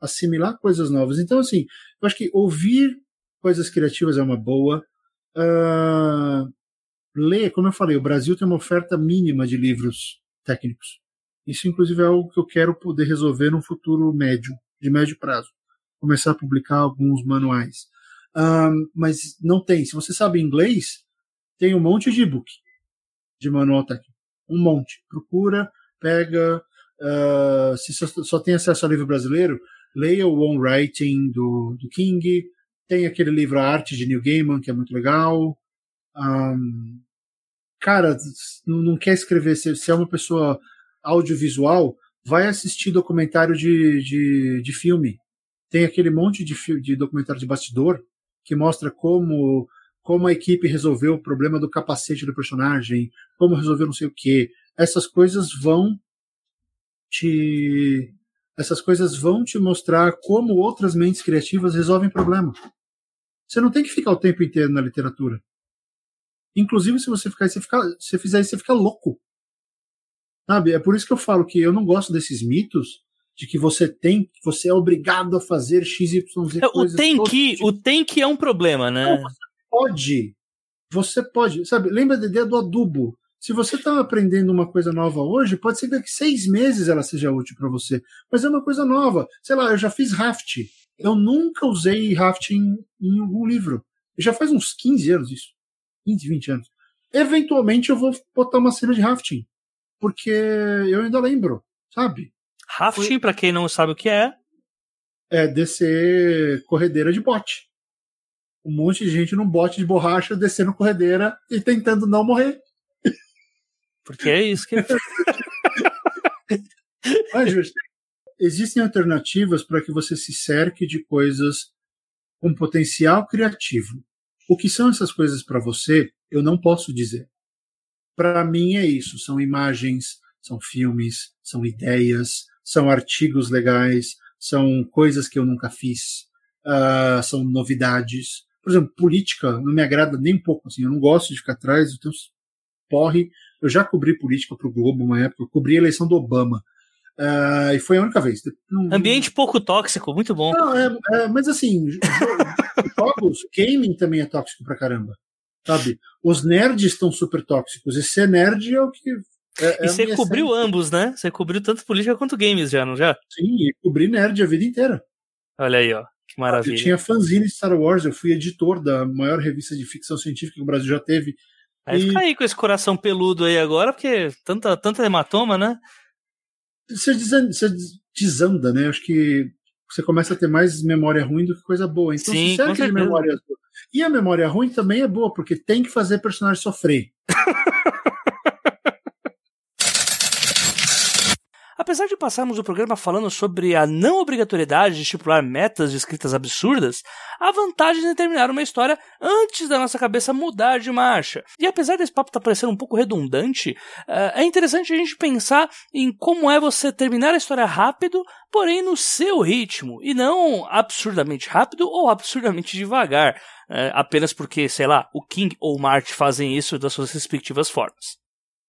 assimilar coisas novas. Então, assim, eu acho que ouvir coisas criativas é uma boa, uh, ler, como eu falei, o Brasil tem uma oferta mínima de livros técnicos. Isso, inclusive, é algo que eu quero poder resolver no futuro médio, de médio prazo. Começar a publicar alguns manuais. Uh, mas não tem. Se você sabe inglês, tem um monte de e-book de manual técnico. Um monte. Procura, pega. Uh, se só, só, tem acesso ao livro brasileiro, leia o On Writing do, do King. Tem aquele livro A Arte de Neil Gaiman, que é muito legal. Um, cara, não, quer escrever, se, se, é uma pessoa audiovisual, vai assistir documentário de, de, de filme. Tem aquele monte de, de documentário de bastidor que mostra como como a equipe resolveu o problema do capacete do personagem, como resolveu não sei o que. Essas coisas vão te essas coisas vão te mostrar como outras mentes criativas resolvem problemas. Você não tem que ficar o tempo inteiro na literatura. Inclusive, se você ficar, você fica, se fizer isso, você fica louco. Sabe? É por isso que eu falo que eu não gosto desses mitos de que você tem, você é obrigado a fazer XYZ é, coisas. O tem que, o tem que é um problema, né? Não, você pode. Você pode. Sabe, lembra da ideia do adubo. Se você está aprendendo uma coisa nova hoje, pode ser que daqui seis meses ela seja útil para você. Mas é uma coisa nova. Sei lá, eu já fiz raft. Eu nunca usei raft em, em algum livro. Já faz uns 15 anos isso. 15, 20 anos. Eventualmente eu vou botar uma cena de rafting. Porque eu ainda lembro, sabe? Rafting, para quem não sabe o que é, é descer corredeira de bote um monte de gente num bote de borracha descendo corredeira e tentando não morrer. Porque é isso que. (laughs) Mas. Existem alternativas para que você se cerque de coisas com potencial criativo. O que são essas coisas para você, eu não posso dizer. Para mim é isso: são imagens, são filmes, são ideias, são artigos legais, são coisas que eu nunca fiz, uh, são novidades, por exemplo, política não me agrada nem um pouco. Assim, eu não gosto de ficar atrás, tenho porre. Eu já cobri política para o Globo uma época, eu cobri a eleição do Obama. Uh, e foi a única vez. Ambiente pouco tóxico, muito bom. Não, é, é, mas assim, (laughs) jogos, gaming também é tóxico pra caramba. Sabe? Os nerds estão super tóxicos. E ser nerd é o que. É, é e você cobriu ambos, né? Você cobriu tanto política quanto games já, não já? Sim, e cobri nerd a vida inteira. Olha aí, ó. Que maravilha. Eu tinha fanzine de Star Wars, eu fui editor da maior revista de ficção científica que o Brasil já teve. Aí e... fica aí com esse coração peludo aí agora, porque tanta, tanta hematoma, né? Você desanda, você desanda, né? Acho que você começa a ter mais memória ruim do que coisa boa. Então, Sim, se de memória E a memória ruim também é boa, porque tem que fazer personagem sofrer. (laughs) Apesar de passarmos o programa falando sobre a não obrigatoriedade de estipular metas de escritas absurdas, há vantagem em terminar uma história antes da nossa cabeça mudar de marcha. E apesar desse papo estar tá parecendo um pouco redundante, eh, é interessante a gente pensar em como é você terminar a história rápido, porém no seu ritmo, e não absurdamente rápido ou absurdamente devagar, eh, apenas porque, sei lá, o King ou o Marty fazem isso das suas respectivas formas.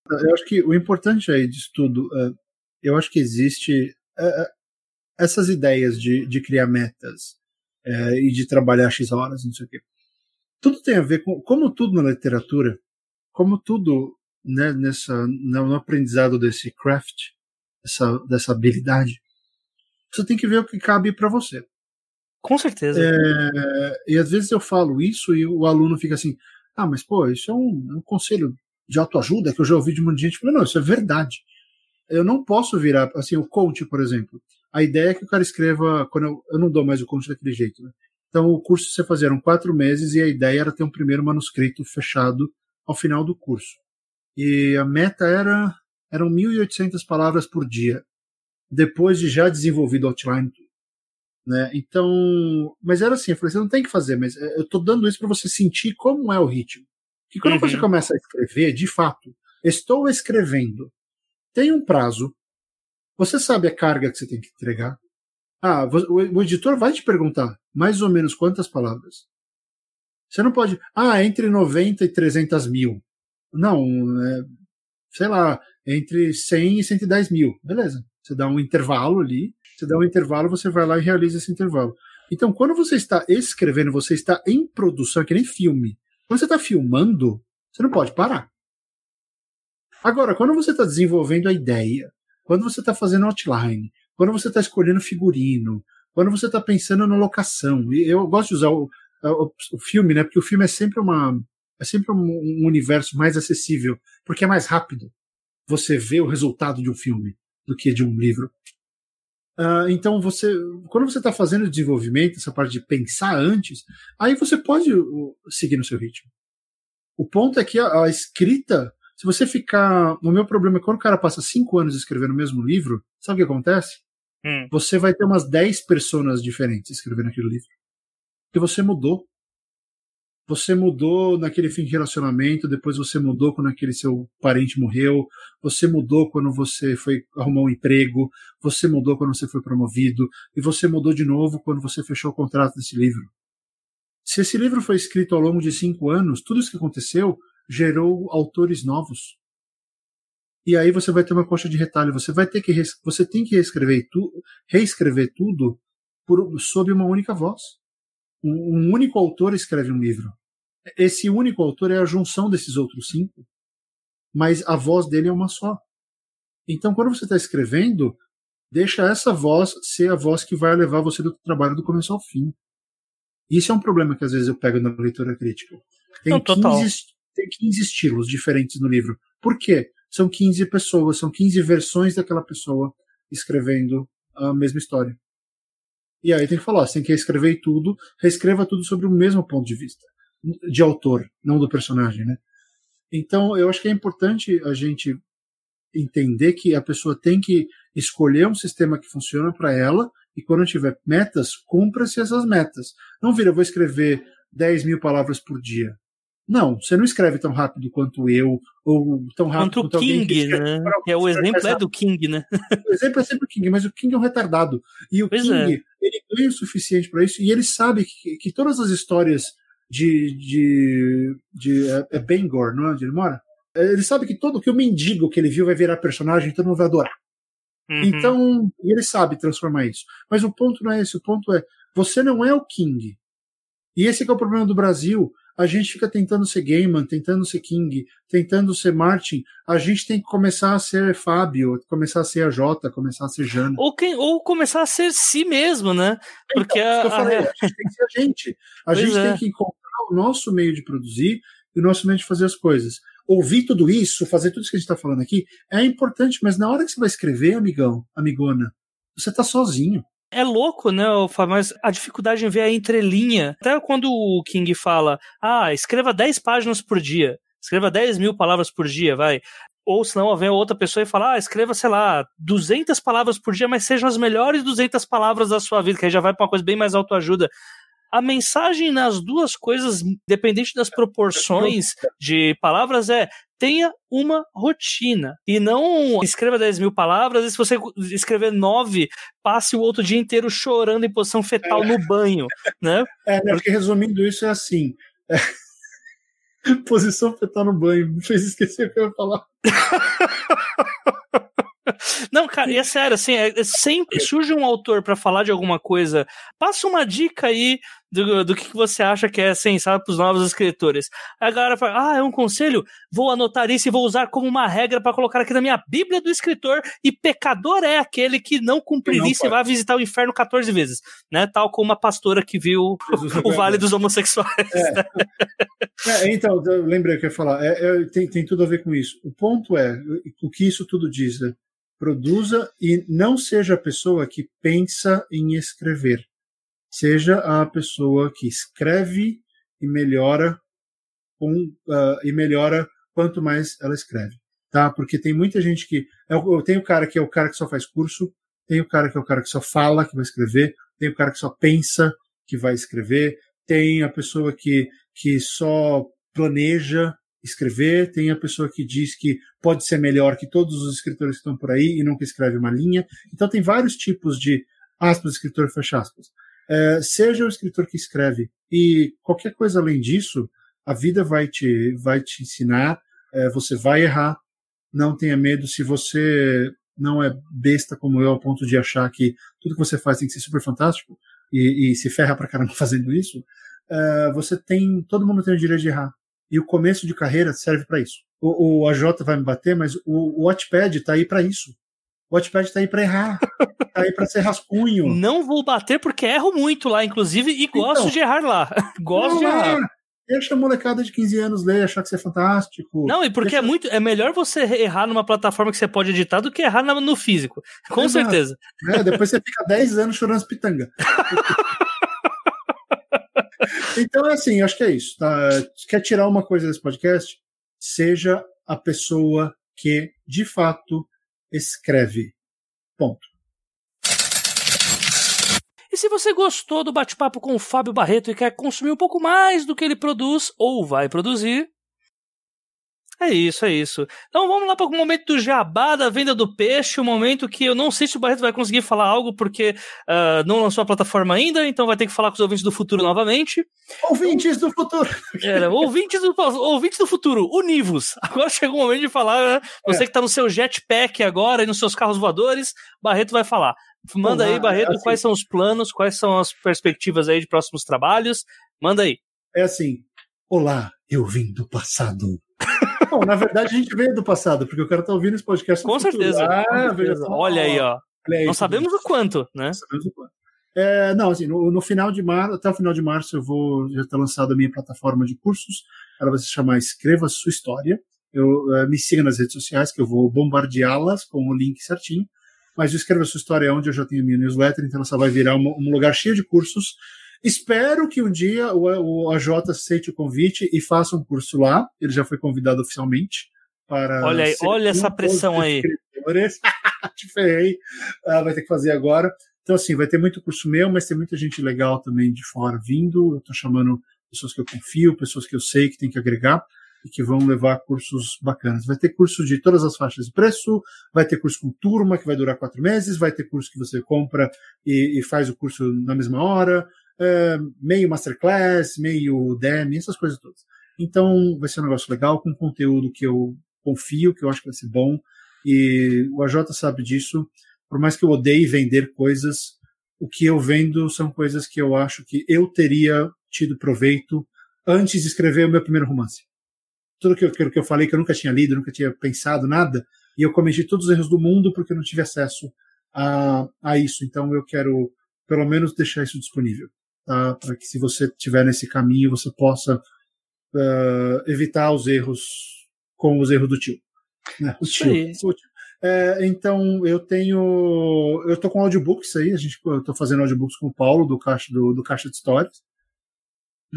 Eu acho que o importante aí disso tudo é eu acho que existe uh, essas ideias de, de criar metas uh, e de trabalhar X horas, não sei o quê. Tudo tem a ver com, como tudo na literatura, como tudo né, nessa, no aprendizado desse craft, dessa, dessa habilidade, você tem que ver o que cabe para você. Com certeza. É, e às vezes eu falo isso e o aluno fica assim: ah, mas pô, isso é um, é um conselho de autoajuda que eu já ouvi de muita gente. Falei, não, isso é verdade eu não posso virar, assim, o coach, por exemplo. A ideia é que o cara escreva, quando eu, eu não dou mais o coach daquele jeito, né? Então, o curso você fazia eram quatro meses e a ideia era ter um primeiro manuscrito fechado ao final do curso. E a meta era, eram 1.800 palavras por dia, depois de já desenvolvido o outline. Né? Então, mas era assim, eu falei, você não tem que fazer, mas é, eu estou dando isso para você sentir como é o ritmo. Que quando uhum. você começa a escrever, de fato, estou escrevendo, tem um prazo. Você sabe a carga que você tem que entregar. Ah, o editor vai te perguntar mais ou menos quantas palavras. Você não pode. Ah, entre 90 e 300 mil. Não, é, sei lá, entre 100 e 110 mil. Beleza. Você dá um intervalo ali. Você dá um intervalo, você vai lá e realiza esse intervalo. Então, quando você está escrevendo, você está em produção, que nem filme. Quando você está filmando, você não pode parar. Agora, quando você está desenvolvendo a ideia, quando você está fazendo outline, quando você está escolhendo figurino, quando você está pensando na locação, eu gosto de usar o, o, o, filme, né? Porque o filme é sempre uma, é sempre um, um universo mais acessível, porque é mais rápido você ver o resultado de um filme do que de um livro. Uh, então você, quando você está fazendo desenvolvimento, essa parte de pensar antes, aí você pode uh, seguir no seu ritmo. O ponto é que a, a, escrita, se você ficar, o meu problema é quando o cara passa cinco anos escrevendo o mesmo livro, sabe o que acontece? Hum. Você vai ter umas dez pessoas diferentes escrevendo aquele livro, porque você mudou você mudou naquele fim de relacionamento, depois você mudou quando aquele seu parente morreu, você mudou quando você foi arrumar um emprego, você mudou quando você foi promovido, e você mudou de novo quando você fechou o contrato desse livro. Se esse livro foi escrito ao longo de cinco anos, tudo isso que aconteceu gerou autores novos. E aí você vai ter uma coxa de retalho, você vai ter que você tem que reescrever, tu, reescrever tudo por, sob uma única voz um único autor escreve um livro. Esse único autor é a junção desses outros cinco, mas a voz dele é uma só. Então, quando você está escrevendo, deixa essa voz ser a voz que vai levar você do trabalho do começo ao fim. Isso é um problema que às vezes eu pego na leitura crítica. Tem, Não, 15, tem 15 estilos diferentes no livro. Por quê? São 15 pessoas, são 15 versões daquela pessoa escrevendo a mesma história. E aí tem que falar, você tem que reescrever tudo, reescreva tudo sobre o mesmo ponto de vista, de autor, não do personagem, né? Então, eu acho que é importante a gente entender que a pessoa tem que escolher um sistema que funciona para ela e quando tiver metas, cumpra-se essas metas. Não vira, vou escrever 10 mil palavras por dia. Não, você não escreve tão rápido quanto eu, ou tão rápido quanto, quanto o King, né? É, o exemplo é do King, né? O exemplo é sempre o King, mas o King é um retardado. E o pois King, é. ele ganha o suficiente para isso, e ele sabe que, que todas as histórias de. de, de é, é Bangor, não é onde ele mora? Ele sabe que todo que o mendigo que ele viu vai virar personagem, todo mundo vai adorar. Uhum. Então, ele sabe transformar isso. Mas o ponto não é esse, o ponto é, você não é o King. E esse é o problema do Brasil a gente fica tentando ser Gaiman, tentando ser King, tentando ser Martin. A gente tem que começar a ser Fábio, começar a ser a Jota, começar a ser Jana. Ou, quem, ou começar a ser si mesmo, né? Então, Porque então, a, eu falei, a... a gente tem que ser a gente. A pois gente é. tem que encontrar o nosso meio de produzir e o nosso meio de fazer as coisas. Ouvir tudo isso, fazer tudo isso que a gente está falando aqui, é importante, mas na hora que você vai escrever, amigão, amigona, você está sozinho. É louco, né, mas a dificuldade em ver a entrelinha. Até quando o King fala, ah, escreva 10 páginas por dia, escreva 10 mil palavras por dia, vai. Ou senão vem outra pessoa e fala, ah, escreva, sei lá, 200 palavras por dia, mas sejam as melhores 200 palavras da sua vida, que aí já vai para uma coisa bem mais autoajuda a mensagem nas duas coisas, dependente das proporções de palavras, é tenha uma rotina. E não escreva 10 mil palavras, e se você escrever 9, passe o outro dia inteiro chorando em posição fetal é. no banho. Né? É, né, porque resumindo isso é assim. É... (laughs) Posição fetal no banho, me fez esquecer o que eu ia falar. (laughs) Não, cara, e é sério, assim, é, é sempre surge um autor para falar de alguma coisa, passa uma dica aí do, do que você acha que é sensato para os novos escritores. Aí a galera fala, ah, é um conselho? Vou anotar isso e vou usar como uma regra para colocar aqui na minha Bíblia do escritor, e pecador é aquele que não cumprir isso e vai visitar o inferno 14 vezes, né? Tal como uma pastora que viu o Vale dos Homossexuais. É. é, então, eu lembrei que eu ia falar, é, é, tem, tem tudo a ver com isso. O ponto é, o que isso tudo diz, né? Produza e não seja a pessoa que pensa em escrever. Seja a pessoa que escreve e melhora com, uh, e melhora quanto mais ela escreve, tá? Porque tem muita gente que eu, tenho o cara que é o cara que só faz curso, tem o cara que é o cara que só fala que vai escrever, tem o cara que só pensa que vai escrever, tem a pessoa que que só planeja escrever, tem a pessoa que diz que pode ser melhor que todos os escritores que estão por aí e nunca escreve uma linha. Então tem vários tipos de aspas, escritor, fecha aspas. É, seja o escritor que escreve e qualquer coisa além disso, a vida vai te, vai te ensinar, é, você vai errar, não tenha medo se você não é besta como eu ao ponto de achar que tudo que você faz tem que ser super fantástico e, e se ferra pra caramba (laughs) fazendo isso, é, você tem, todo mundo tem o direito de errar. E o começo de carreira serve para isso. O, o AJ vai me bater, mas o, o Watchpad tá aí para isso. O Watchpad tá aí para errar. (laughs) tá aí para ser rascunho. Não vou bater porque erro muito lá, inclusive, e gosto então, de errar lá. (laughs) gosto de errar. Deixa a molecada de 15 anos ler, achar que você é fantástico. Não, e porque Deixa... é muito. É melhor você errar numa plataforma que você pode editar do que errar no físico. Com Exato. certeza. É, depois você fica 10 anos chorando as pitanga. (laughs) então, assim, acho que é isso. Tá? Quer tirar uma coisa desse podcast? Seja a pessoa que, de fato, escreve. Ponto. E se você gostou do bate-papo com o Fábio Barreto e quer consumir um pouco mais do que ele produz ou vai produzir, é isso, é isso. Então vamos lá para o momento do jabá da venda do peixe, o um momento que eu não sei se o Barreto vai conseguir falar algo porque uh, não lançou a plataforma ainda, então vai ter que falar com os ouvintes do futuro novamente. Ouvintes do futuro! Era, ouvintes do, ouvintes do futuro, univos! Agora chegou o momento de falar, né? Você é. que está no seu jetpack agora e nos seus carros voadores, Barreto vai falar. Manda Olá, aí, Barreto, é assim. quais são os planos, quais são as perspectivas aí de próximos trabalhos. Manda aí. É assim, olá, eu vim do passado. Bom, na verdade a gente veio do passado, porque o cara tá ouvindo esse podcast. Com certeza. Ah, com certeza. Olha aí, ó. Aí, não sabemos o quanto, né? Não sabemos o quanto. É, não, assim, no, no, final de março, até o final de março eu vou já ter lançado a minha plataforma de cursos. Ela vai se chamar Escreva Sua História. Eu, uh, me siga nas redes sociais, que eu vou bombardeá-las com o link certinho. Mas o Escreva Sua História é onde eu já tenho a minha newsletter, então ela só vai virar um, um lugar cheio de cursos Espero que um dia o, o AJ aceite o convite e faça um curso lá. Ele já foi convidado oficialmente para. Olha aí, olha essa pressão aí. (laughs) Te ferrei. Ah, vai ter que fazer agora. Então, assim, vai ter muito curso meu, mas tem muita gente legal também de fora vindo. Eu estou chamando pessoas que eu confio, pessoas que eu sei que tem que agregar e que vão levar cursos bacanas. Vai ter curso de todas as faixas de preço, vai ter curso com turma que vai durar quatro meses, vai ter curso que você compra e, e faz o curso na mesma hora, é, meio masterclass, meio demo, essas coisas todas. Então vai ser um negócio legal, com conteúdo que eu confio, que eu acho que vai ser bom. E o AJ sabe disso. Por mais que eu odeie vender coisas, o que eu vendo são coisas que eu acho que eu teria tido proveito antes de escrever o meu primeiro romance. Tudo que eu, que eu falei que eu nunca tinha lido, nunca tinha pensado nada, e eu cometi todos os erros do mundo porque eu não tive acesso a, a isso. Então eu quero, pelo menos, deixar isso disponível tá? para que se você estiver nesse caminho você possa uh, evitar os erros com os erros do tio. Né? O tio. O tio. É, então eu tenho, eu tô com audiobooks aí, a gente, eu tô fazendo audiobooks com o Paulo do Caixa do, do Caixa de Histórias.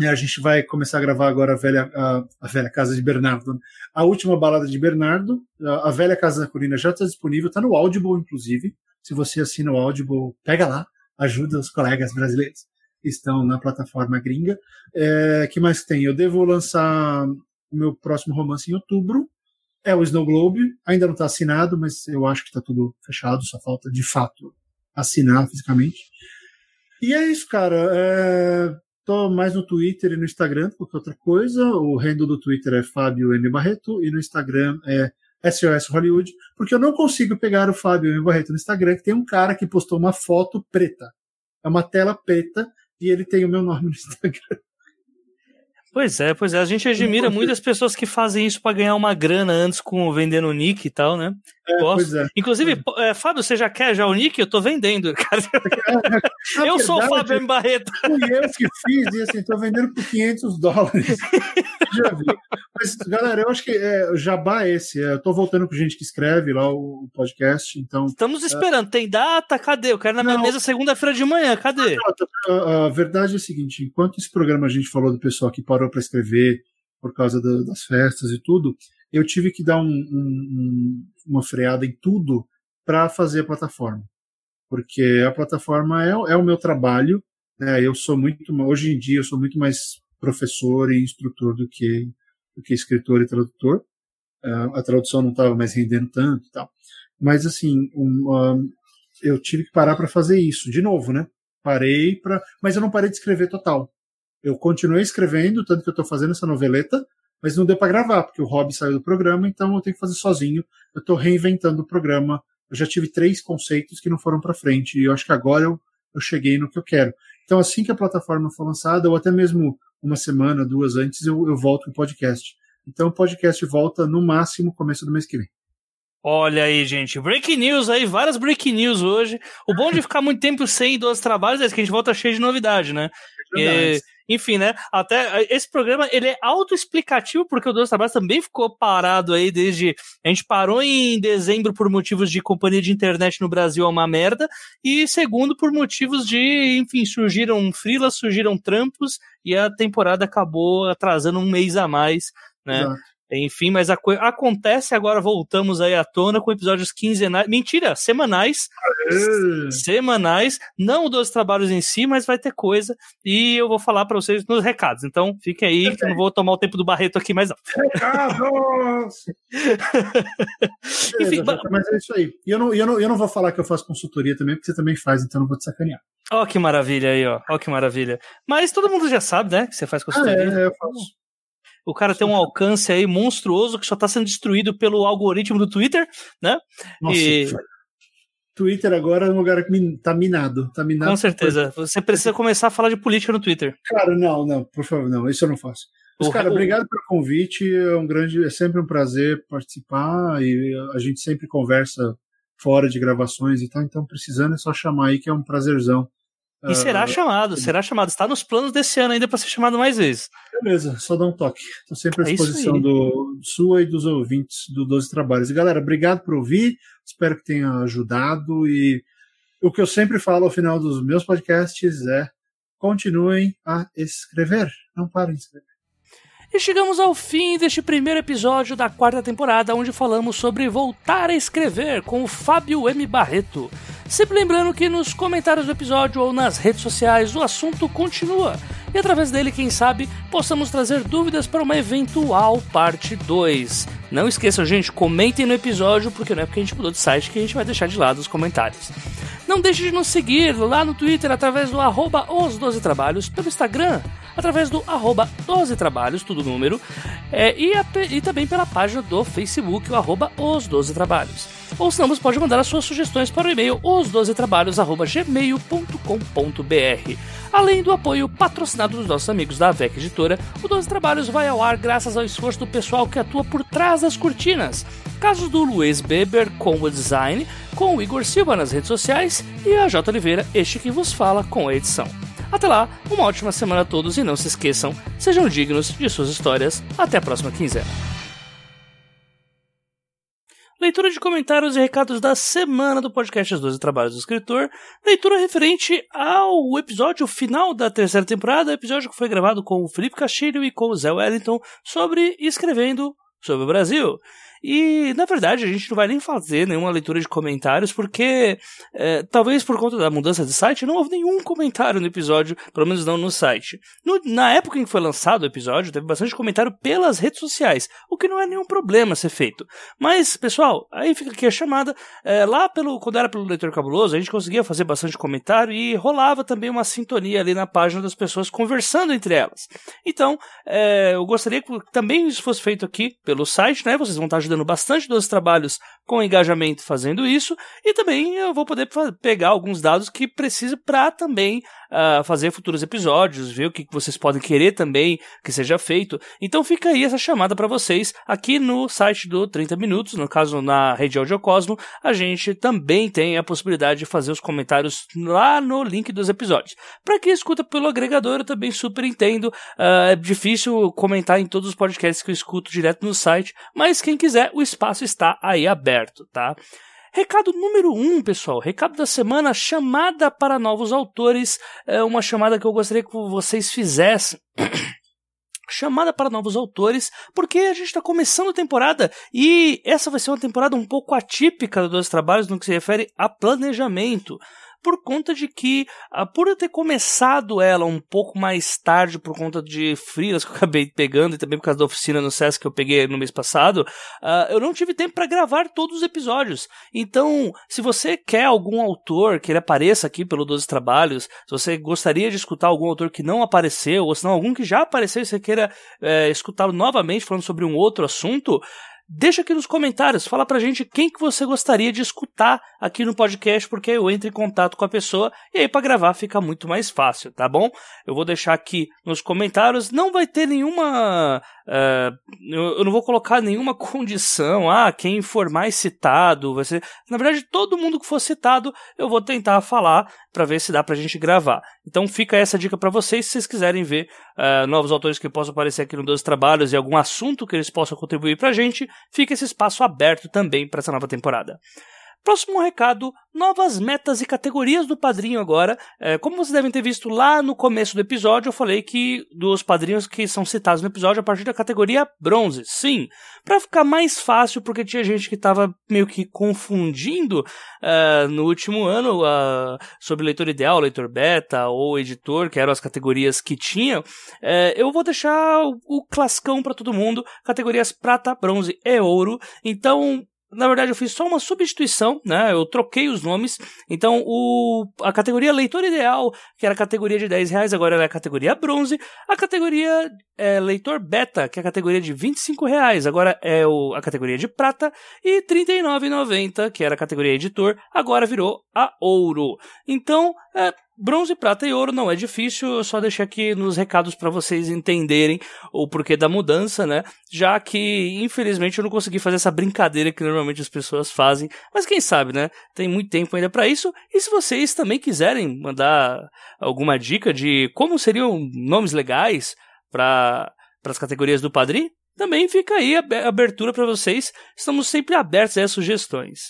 E a gente vai começar a gravar agora a velha, a, a velha casa de Bernardo. Né? A última balada de Bernardo, a, a velha casa da Colina já está disponível, está no Audible, inclusive. Se você assina o Audible, pega lá, ajuda os colegas brasileiros estão na plataforma gringa. É, que mais tem? Eu devo lançar meu próximo romance em outubro. É o Snow Globe. Ainda não está assinado, mas eu acho que está tudo fechado. Só falta, de fato, assinar fisicamente. E é isso, cara. É, tô mais no Twitter e no Instagram do que outra coisa. O handle do Twitter é Fábio M. Barreto e no Instagram é SOS Hollywood, porque eu não consigo pegar o Fábio M. Barreto no Instagram, que tem um cara que postou uma foto preta. É uma tela preta e ele tem o meu nome no Instagram. Pois é, pois é. A gente admira muito as pessoas que fazem isso para ganhar uma grana antes com vendendo o nick e tal, né? É, Gosto. É. Inclusive, é. Fábio, você já quer já o nick? Eu tô vendendo, (laughs) cara. eu verdade, sou o Fábio M. Barreto. Fui eu que fiz e assim, tô vendendo por 500 dólares. (laughs) já vi. Mas, galera, eu acho que é, o jabá é esse. É, eu tô voltando com gente que escreve lá o podcast, então... Estamos esperando. Tem data? Cadê? Eu quero na minha não. mesa segunda-feira de manhã. Cadê? A, a verdade é a seguinte, enquanto esse programa a gente falou do pessoal que parou para escrever por causa das festas e tudo, eu tive que dar um, um, uma freada em tudo para fazer a plataforma. Porque a plataforma é, é o meu trabalho, né? eu sou muito, hoje em dia eu sou muito mais professor e instrutor do que, do que escritor e tradutor. Uh, a tradução não estava mais rendendo tanto e tal. Mas assim, um, um, eu tive que parar para fazer isso de novo, né? Parei para, mas eu não parei de escrever total. Eu continuei escrevendo, tanto que eu estou fazendo essa noveleta, mas não deu para gravar, porque o Rob saiu do programa, então eu tenho que fazer sozinho. Eu estou reinventando o programa. Eu já tive três conceitos que não foram para frente, e eu acho que agora eu, eu cheguei no que eu quero. Então, assim que a plataforma for lançada, ou até mesmo uma semana, duas antes, eu, eu volto o podcast. Então, o podcast volta no máximo começo do mês que vem. Olha aí, gente. Breaking news aí, várias breaking news hoje. O bom de ficar muito tempo sem dois trabalhos é que a gente volta cheio de novidade, né? (laughs) É enfim, né? Até esse programa ele é autoexplicativo porque o Dois Trabalhos também ficou parado aí desde a gente parou em dezembro por motivos de companhia de internet no Brasil é uma merda e segundo por motivos de, enfim, surgiram frilas, surgiram trampos e a temporada acabou atrasando um mês a mais, né? Exato. Enfim, mas a acontece agora, voltamos aí à tona com episódios quinzenais. Mentira, semanais. Aê. Semanais. Não dos trabalhos em si, mas vai ter coisa. E eu vou falar para vocês nos recados. Então, fiquem aí, que eu não vou tomar o tempo do Barreto aqui mais não. Recados! (laughs) Enfim, mas é isso aí. E eu não, eu, não, eu não vou falar que eu faço consultoria também, porque você também faz, então não vou te sacanear. Ó, oh, que maravilha aí, ó. Ó, oh, que maravilha. Mas todo mundo já sabe, né, que você faz consultoria. Ah, é, eu faço. O cara tem um alcance aí monstruoso que só está sendo destruído pelo algoritmo do Twitter, né? Nossa, e... Twitter agora é um lugar que tá minado, tá minado. Com certeza. Você precisa começar a falar de política no Twitter. Cara, não, não, por favor, não, isso eu não faço. Mas, cara, obrigado pelo convite. É um grande, é sempre um prazer participar e a gente sempre conversa fora de gravações e tal. Então, precisando é só chamar aí que é um prazerzão e será uh, chamado, será chamado. Está nos planos desse ano ainda para ser chamado mais vezes. Beleza, só dá um toque. Estou sempre à é disposição do sua e dos ouvintes do 12 Trabalhos. E galera, obrigado por ouvir. Espero que tenha ajudado. E o que eu sempre falo ao final dos meus podcasts é: continuem a escrever. Não parem de escrever. E chegamos ao fim deste primeiro episódio da quarta temporada, onde falamos sobre voltar a escrever com o Fábio M. Barreto. Sempre lembrando que nos comentários do episódio ou nas redes sociais o assunto continua. E através dele, quem sabe, possamos trazer dúvidas para uma eventual parte 2. Não esqueçam, gente, comentem no episódio, porque não é porque a gente mudou de site que a gente vai deixar de lado os comentários. Não deixe de nos seguir lá no Twitter através do arroba os 12 trabalhos, pelo Instagram através do arroba 12 trabalhos, tudo número, é, e, a, e, também pela página do Facebook, o arroba os 12 trabalhos. Ou se não, você pode mandar as suas sugestões para o e-mail os12trabalhos.gmail.com.br. Além do apoio patrocinado dos nossos amigos da AVEC Editora, o 12 Trabalhos vai ao ar graças ao esforço do pessoal que atua por trás das cortinas. Casos do Luiz Beber com o design, com o Igor Silva nas redes sociais e a J. Oliveira, este que vos fala com a edição. Até lá, uma ótima semana a todos e não se esqueçam, sejam dignos de suas histórias. Até a próxima quinzena. Leitura de comentários e recados da semana do podcast Os 12 Trabalhos do Escritor. Leitura referente ao episódio final da terceira temporada, episódio que foi gravado com o Felipe Castilho e com o Zé Wellington sobre escrevendo sobre o Brasil. E, na verdade, a gente não vai nem fazer nenhuma leitura de comentários, porque é, talvez por conta da mudança de site não houve nenhum comentário no episódio, pelo menos não no site. No, na época em que foi lançado o episódio, teve bastante comentário pelas redes sociais, o que não é nenhum problema ser feito. Mas, pessoal, aí fica aqui a chamada. É, lá, pelo, quando era pelo Leitor Cabuloso, a gente conseguia fazer bastante comentário e rolava também uma sintonia ali na página das pessoas conversando entre elas. Então, é, eu gostaria que também isso fosse feito aqui pelo site, né? Vocês vão estar ajudando bastante dos trabalhos com engajamento fazendo isso, e também eu vou poder pegar alguns dados que preciso para também uh, fazer futuros episódios, ver o que vocês podem querer também que seja feito. Então fica aí essa chamada para vocês aqui no site do 30 Minutos, no caso na rede Audiocosmo, a gente também tem a possibilidade de fazer os comentários lá no link dos episódios. Para quem escuta pelo agregador, eu também super entendo, uh, é difícil comentar em todos os podcasts que eu escuto direto no site, mas quem quiser, o espaço está aí aberto, tá? Recado número um, pessoal. Recado da semana: chamada para novos autores. É uma chamada que eu gostaria que vocês fizessem. (coughs) chamada para novos autores, porque a gente está começando a temporada e essa vai ser uma temporada um pouco atípica dos trabalhos no que se refere a planejamento por conta de que, uh, por eu ter começado ela um pouco mais tarde, por conta de frilas que eu (laughs) acabei pegando e também por causa da oficina no SESC que eu peguei no mês passado, uh, eu não tive tempo para gravar todos os episódios. Então, se você quer algum autor que ele apareça aqui pelo 12 Trabalhos, se você gostaria de escutar algum autor que não apareceu, ou se não algum que já apareceu e você queira é, escutá-lo novamente falando sobre um outro assunto, deixa aqui nos comentários, fala pra gente quem que você gostaria de escutar aqui no podcast, porque eu entro em contato com a pessoa e aí para gravar fica muito mais fácil, tá bom? Eu vou deixar aqui nos comentários, não vai ter nenhuma. Uh, eu não vou colocar nenhuma (laughs) condição, ah, quem for mais citado vai ser. Na verdade, todo mundo que for citado, eu vou tentar falar para ver se dá pra gente gravar. Então fica essa dica para vocês, se vocês quiserem ver uh, novos autores que possam aparecer aqui no 12 Trabalhos e algum assunto que eles possam contribuir pra gente, fica esse espaço aberto também para essa nova temporada. Próximo recado: novas metas e categorias do padrinho agora. É, como vocês devem ter visto lá no começo do episódio, eu falei que dos padrinhos que são citados no episódio a partir da categoria bronze. Sim, para ficar mais fácil, porque tinha gente que estava meio que confundindo uh, no último ano uh, sobre leitor ideal, leitor beta ou editor, que eram as categorias que tinham. Uh, eu vou deixar o, o classicão para todo mundo: categorias prata, bronze e ouro. Então, na verdade, eu fiz só uma substituição, né? Eu troquei os nomes. Então, o, a categoria leitor ideal, que era a categoria de 10 reais, agora é a categoria bronze. A categoria é, leitor beta, que é a categoria de 25 reais, agora é o, a categoria de prata. E R$ 39,90, que era a categoria editor, agora virou a ouro. Então, é, Bronze, prata e ouro não é difícil, eu só deixei aqui nos recados para vocês entenderem o porquê da mudança, né? Já que, infelizmente, eu não consegui fazer essa brincadeira que normalmente as pessoas fazem, mas quem sabe, né? Tem muito tempo ainda para isso. E se vocês também quiserem mandar alguma dica de como seriam nomes legais para as categorias do Padri, também fica aí a abertura para vocês. Estamos sempre abertos a sugestões.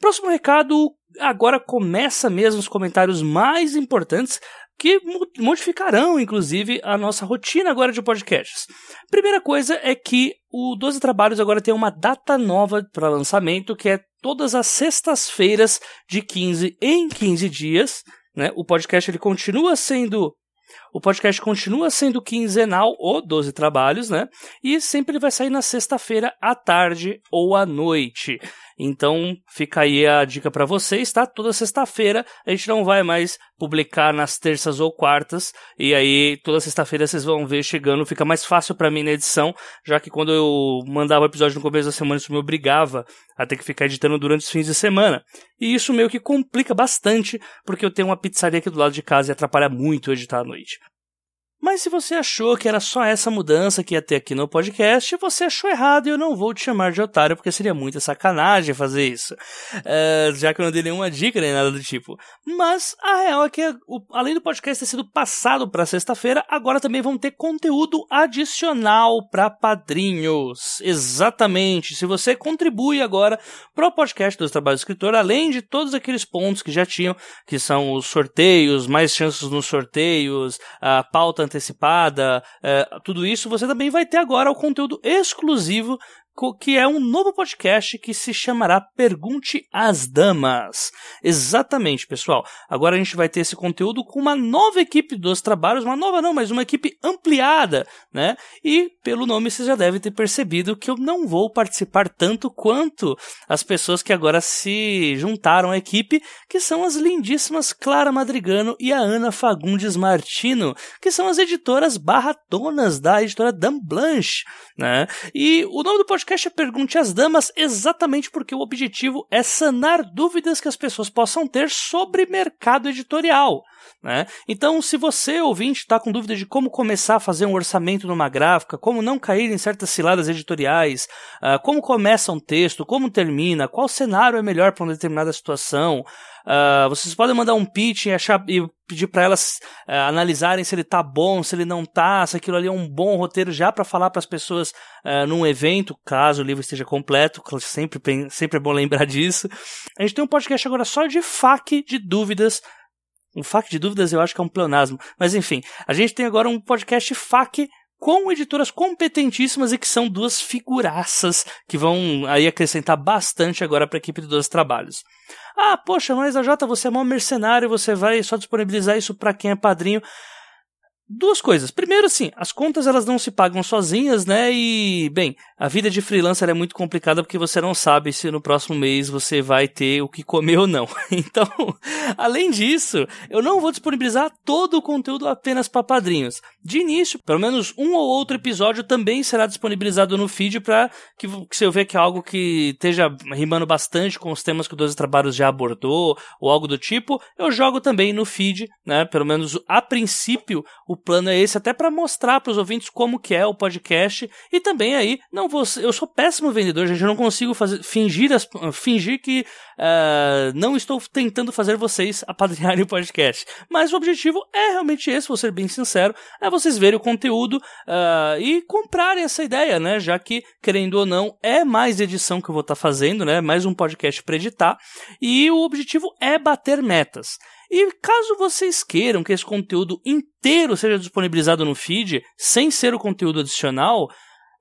Próximo recado, agora começa mesmo os comentários mais importantes que modificarão, inclusive, a nossa rotina agora de podcasts. Primeira coisa é que o 12 Trabalhos agora tem uma data nova para lançamento, que é todas as sextas-feiras de 15 em 15 dias. Né? O podcast ele continua sendo o podcast continua sendo quinzenal ou 12 trabalhos, né? E sempre vai sair na sexta-feira à tarde ou à noite. Então fica aí a dica para vocês, tá? Toda sexta-feira a gente não vai mais publicar nas terças ou quartas, e aí toda sexta-feira vocês vão ver chegando, fica mais fácil para mim na edição, já que quando eu mandava o episódio no começo da semana isso me obrigava a ter que ficar editando durante os fins de semana. E isso meio que complica bastante, porque eu tenho uma pizzaria aqui do lado de casa e atrapalha muito editar à noite. Mas se você achou que era só essa mudança que ia ter aqui no podcast, você achou errado e eu não vou te chamar de otário, porque seria muita sacanagem fazer isso. Uh, já que eu não dei nenhuma dica nem nada do tipo. Mas a real é que, além do podcast ter sido passado para sexta-feira, agora também vão ter conteúdo adicional para padrinhos. Exatamente. Se você contribui agora pro podcast dos Trabalhos do Escritor, além de todos aqueles pontos que já tinham, que são os sorteios, mais chances nos sorteios, a pauta antecipada, é, tudo isso, você também vai ter agora o conteúdo exclusivo que é um novo podcast que se chamará Pergunte às Damas. Exatamente, pessoal. Agora a gente vai ter esse conteúdo com uma nova equipe dos trabalhos, uma nova não, mas uma equipe ampliada, né? E pelo nome você já deve ter percebido que eu não vou participar tanto quanto as pessoas que agora se juntaram à equipe, que são as lindíssimas Clara Madrigano e a Ana Fagundes Martino, que são as editoras barratonas da editora Dan Blanche, né? E o nome do podcast podcast Pergunte às Damas exatamente porque o objetivo é sanar dúvidas que as pessoas possam ter sobre mercado editorial. Né? Então, se você, ouvinte, está com dúvida de como começar a fazer um orçamento numa gráfica, como não cair em certas ciladas editoriais, uh, como começa um texto, como termina, qual cenário é melhor para uma determinada situação, uh, vocês podem mandar um pitch e, achar, e pedir para elas uh, analisarem se ele tá bom, se ele não tá, se aquilo ali é um bom roteiro já para falar para as pessoas num evento, caso o livro esteja completo, sempre, sempre é bom lembrar (laughs) disso. A gente tem um podcast agora só de FAQ de dúvidas um FAQ de dúvidas eu acho que é um pleonasmo. Mas enfim, a gente tem agora um podcast FAQ com editoras competentíssimas e que são duas figuraças que vão aí acrescentar bastante agora para a equipe de dois trabalhos. Ah, poxa, mas a Jota, você é mó mercenário, você vai só disponibilizar isso para quem é padrinho. Duas coisas. Primeiro, sim, as contas elas não se pagam sozinhas, né? E, bem, a vida de freelancer é muito complicada porque você não sabe se no próximo mês você vai ter o que comer ou não. (laughs) Então, além disso, eu não vou disponibilizar todo o conteúdo apenas para padrinhos. de início, pelo menos um ou outro episódio também será disponibilizado no feed para que, que se eu ver que é algo que esteja rimando bastante com os temas que o 12 Trabalhos já abordou ou algo do tipo, eu jogo também no feed, né? Pelo menos a princípio plano é esse, até para mostrar para os ouvintes como que é o podcast e também aí, não vou, eu sou péssimo vendedor, gente, eu não consigo fazer, fingir, as, fingir que uh, não estou tentando fazer vocês (laughs) apadrinharem o podcast, mas o objetivo é realmente esse, vou ser bem sincero, é vocês verem o conteúdo uh, e comprarem essa ideia, né? Já que, querendo ou não, é mais edição que eu vou estar tá fazendo, né? Mais um podcast para editar. E o objetivo é bater metas. E caso vocês queiram que esse conteúdo inteiro seja disponibilizado no feed, sem ser o conteúdo adicional,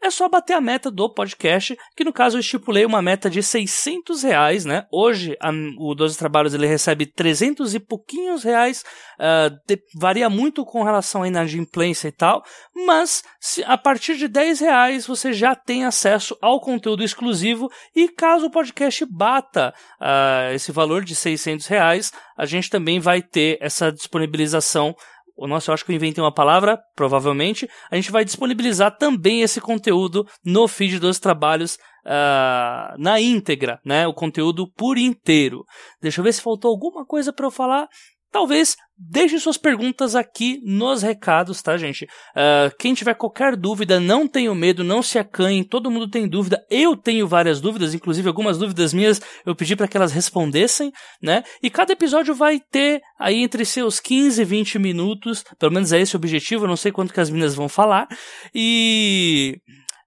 é só bater a meta do podcast, que no caso eu estipulei uma meta de 600 reais, né? Hoje a, o 12 Trabalhos ele recebe 300 e pouquinhos reais, uh, de, varia muito com relação à inadimplência e tal, mas se, a partir de 10 reais você já tem acesso ao conteúdo exclusivo e caso o podcast bata uh, esse valor de 600 reais, a gente também vai ter essa disponibilização nossa, eu acho que eu inventei uma palavra, provavelmente. A gente vai disponibilizar também esse conteúdo no feed dos trabalhos uh, na íntegra, né? O conteúdo por inteiro. Deixa eu ver se faltou alguma coisa para eu falar. Talvez deixe suas perguntas aqui nos recados, tá, gente? Uh, quem tiver qualquer dúvida, não tenha medo, não se acanhe, todo mundo tem dúvida. Eu tenho várias dúvidas, inclusive algumas dúvidas minhas eu pedi para que elas respondessem, né? E cada episódio vai ter aí entre seus 15 e 20 minutos, pelo menos é esse o objetivo, eu não sei quanto que as meninas vão falar. E.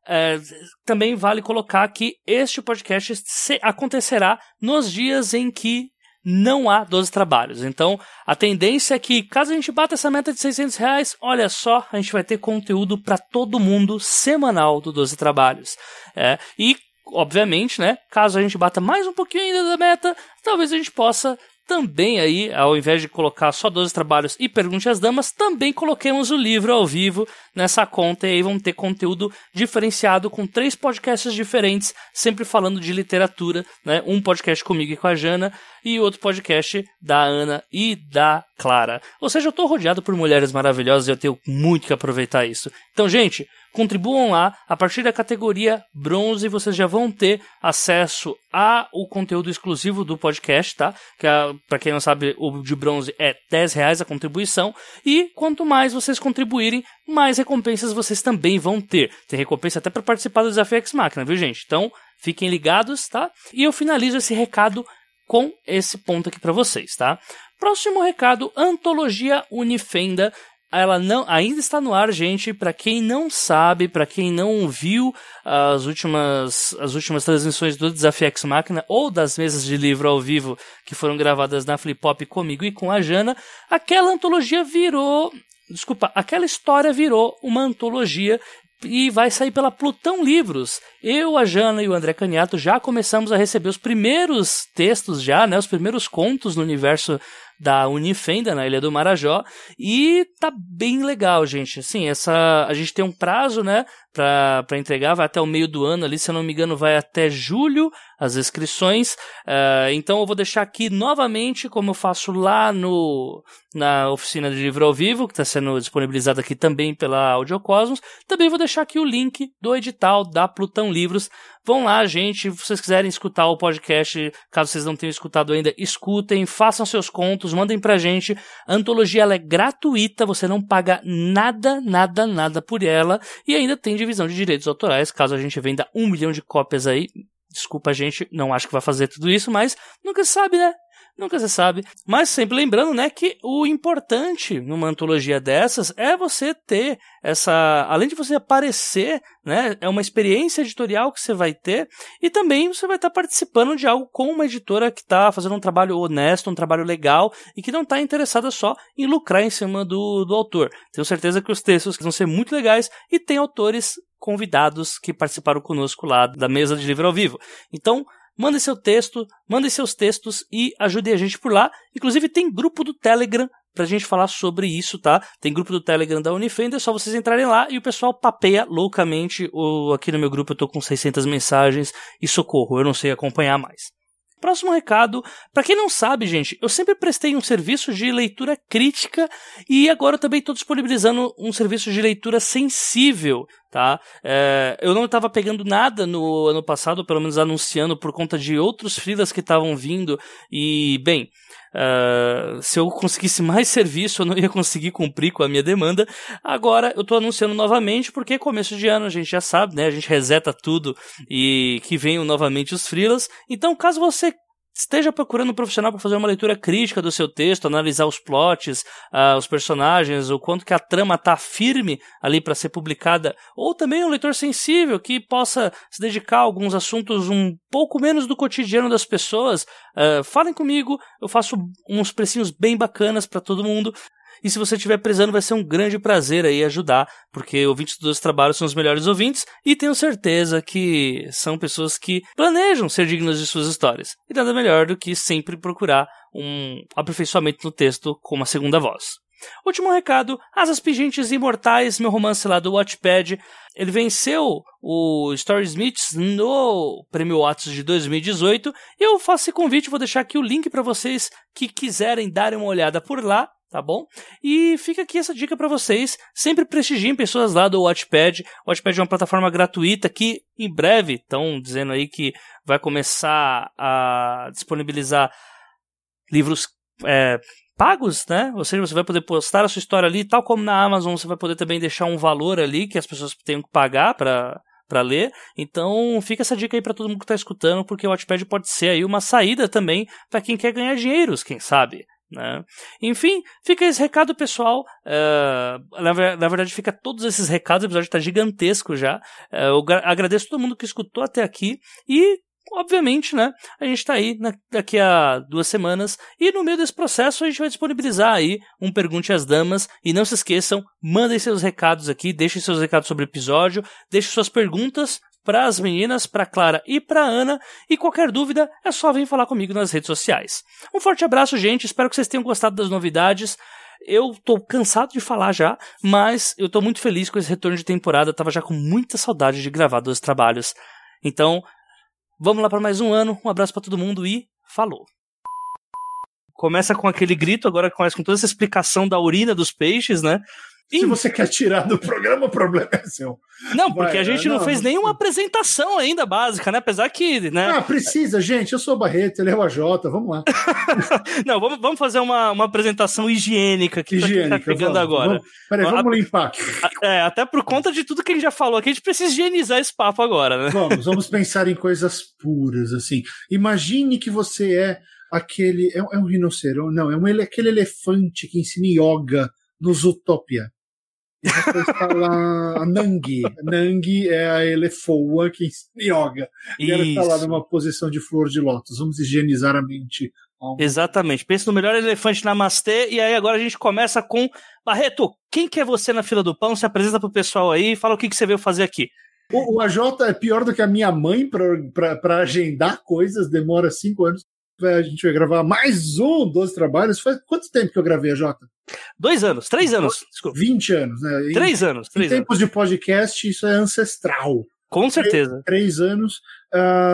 É, também vale colocar que este podcast acontecerá nos dias em que não há 12 trabalhos. Então, a tendência é que, caso a gente bata essa meta de 600 reais, olha só, a gente vai ter conteúdo para todo mundo semanal do 12 trabalhos. É, e, obviamente, né, caso a gente bata mais um pouquinho ainda da meta, talvez a gente possa também aí, ao invés de colocar só 12 trabalhos e pergunte às damas, também coloquemos o livro ao vivo nessa conta e aí vamos ter conteúdo diferenciado com três podcasts diferentes, sempre falando de literatura, né? Um podcast comigo e com a Jana e outro podcast da Ana e da Clara. Ou seja, eu estou rodeado por mulheres maravilhosas e eu tenho muito que aproveitar isso. Então, gente, contribuam lá. A partir da categoria bronze, vocês já vão ter acesso ao conteúdo exclusivo do podcast, tá? Que, para quem não sabe, o de bronze é 10 reais a contribuição. E quanto mais vocês contribuírem, mais recompensas vocês também vão ter. Tem recompensa até para participar do Desafio X Máquina, viu, gente? Então, fiquem ligados, tá? E eu finalizo esse recado com esse ponto aqui para vocês, tá? Próximo recado, Antologia Unifenda ela não ainda está no ar, gente. Para quem não sabe, para quem não viu as últimas as últimas transmissões do Desafio X Máquina ou das mesas de livro ao vivo que foram gravadas na Flip Pop comigo e com a Jana, aquela antologia virou Desculpa, aquela história virou uma antologia e vai sair pela Plutão Livros. Eu, a Jana e o André Caniato já começamos a receber os primeiros textos já, né, os primeiros contos no universo da Unifenda, na Ilha do Marajó, e tá bem legal, gente. Assim, essa a gente tem um prazo, né, para entregar, vai até o meio do ano ali, se eu não me engano, vai até julho as inscrições. Uh, então eu vou deixar aqui novamente, como eu faço lá no na oficina de livro ao vivo, que está sendo disponibilizada aqui também pela Audiocosmos. Também vou deixar aqui o link do edital da Plutão Livros. Vão lá, gente, se vocês quiserem escutar o podcast, caso vocês não tenham escutado ainda, escutem, façam seus contos, mandem pra gente. A antologia ela é gratuita, você não paga nada, nada, nada por ela. E ainda tem divisão de direitos autorais, caso a gente venda um milhão de cópias aí. Desculpa, gente, não acho que vai fazer tudo isso, mas nunca sabe, né? Nunca se sabe. Mas sempre lembrando, né, que o importante numa antologia dessas é você ter essa. Além de você aparecer, né, é uma experiência editorial que você vai ter e também você vai estar participando de algo com uma editora que está fazendo um trabalho honesto, um trabalho legal e que não está interessada só em lucrar em cima do, do autor. Tenho certeza que os textos vão ser muito legais e tem autores convidados que participaram conosco lá da mesa de livro ao vivo. Então, Mande seu texto, mande seus textos e ajude a gente por lá. Inclusive tem grupo do Telegram pra gente falar sobre isso, tá? Tem grupo do Telegram da Unifender, é só vocês entrarem lá e o pessoal papeia loucamente. O, aqui no meu grupo eu tô com 600 mensagens e socorro, eu não sei acompanhar mais. Próximo recado, para quem não sabe, gente, eu sempre prestei um serviço de leitura crítica e agora eu também estou disponibilizando um serviço de leitura sensível, tá? É, eu não estava pegando nada no ano passado, pelo menos anunciando por conta de outros freelas que estavam vindo e, bem, Uh, se eu conseguisse mais serviço, eu não ia conseguir cumprir com a minha demanda. Agora eu estou anunciando novamente, porque começo de ano a gente já sabe, né? A gente reseta tudo e que venham novamente os freelas. Então, caso você esteja procurando um profissional para fazer uma leitura crítica do seu texto, analisar os plots, uh, os personagens, o quanto que a trama está firme ali para ser publicada, ou também um leitor sensível que possa se dedicar a alguns assuntos um pouco menos do cotidiano das pessoas, uh, falem comigo, eu faço uns precinhos bem bacanas para todo mundo. E se você estiver precisando, vai ser um grande prazer aí ajudar, porque ouvintes dos trabalhos são os melhores ouvintes e tenho certeza que são pessoas que planejam ser dignas de suas histórias. E nada melhor do que sempre procurar um aperfeiçoamento no texto com uma segunda voz. Último recado, Asas Pingentes Imortais, meu romance lá do Watchpad. Ele venceu o Story Smiths no Prêmio Watts de 2018. E eu faço esse convite, vou deixar aqui o link para vocês que quiserem darem uma olhada por lá tá bom? E fica aqui essa dica para vocês, sempre prestigiem pessoas lá do Watchpad. O Watchpad é uma plataforma gratuita que em breve estão dizendo aí que vai começar a disponibilizar livros é, pagos, né? Ou seja, você vai poder postar a sua história ali, tal como na Amazon, você vai poder também deixar um valor ali que as pessoas tenham que pagar para para ler. Então, fica essa dica aí para todo mundo que está escutando, porque o Watchpad pode ser aí uma saída também para quem quer ganhar dinheiros, quem sabe. Né? Enfim, fica esse recado pessoal. Uh, na, na, verdade, fica todos esses recados. O episódio está gigantesco já. Uh, eu agradeço todo mundo que escutou até aqui. E, obviamente, né, a gente está aí na, daqui a duas semanas. E no meio desse processo, a gente vai disponibilizar aí um Pergunte às Damas. E não se esqueçam, mandem seus recados aqui. Deixem seus recados sobre o episódio. Deixem suas perguntas para as meninas, para Clara e para Ana. E qualquer dúvida é só vir falar comigo nas redes sociais. Um forte abraço, gente. Espero que vocês tenham gostado das novidades. Eu tô cansado de falar já, mas eu tô muito feliz com esse retorno de temporada. Eu tava já com muita saudade de gravar dois trabalhos. Então, vamos lá para mais um ano. Um abraço para todo mundo e falou. Começa com aquele grito, agora começa com toda essa explicação da urina dos peixes, né? Se você quer tirar do programa, o problema é seu. Não, porque Vai, a gente não, não fez não, nenhuma apresentação ainda básica, né? Apesar que. Né... Ah, precisa, gente. Eu sou o Barreto, ele é o AJ, vamos lá. (laughs) não, vamos, vamos fazer uma, uma apresentação higiênica aqui higiênica, tá pegando vamos, agora. Vamos, peraí, vamos a, limpar. É, até por conta de tudo que a gente já falou aqui, a gente precisa higienizar esse papo agora, né? Vamos, (laughs) vamos pensar em coisas puras, assim. Imagine que você é aquele. É, é um rinoceronte, não, é um, aquele elefante que ensina yoga nos Utopia. Depois tá lá a Nangi. Nangi é a elefoa que (laughs) yoga. E ela está lá numa posição de flor de lótus. Vamos higienizar a mente. Exatamente. Pense no melhor elefante namastê. E aí agora a gente começa com. Barreto, quem que é você na fila do pão? Se apresenta pro pessoal aí e fala o que, que você veio fazer aqui. O, o AJ é pior do que a minha mãe para agendar coisas, demora cinco anos a gente vai gravar mais um 12 trabalhos. Faz quanto tempo que eu gravei a Jota? Dois anos, três anos. Desculpa. 20 anos, né? Três anos. Três em tempos de podcast, isso é ancestral. Com certeza. Três, três anos.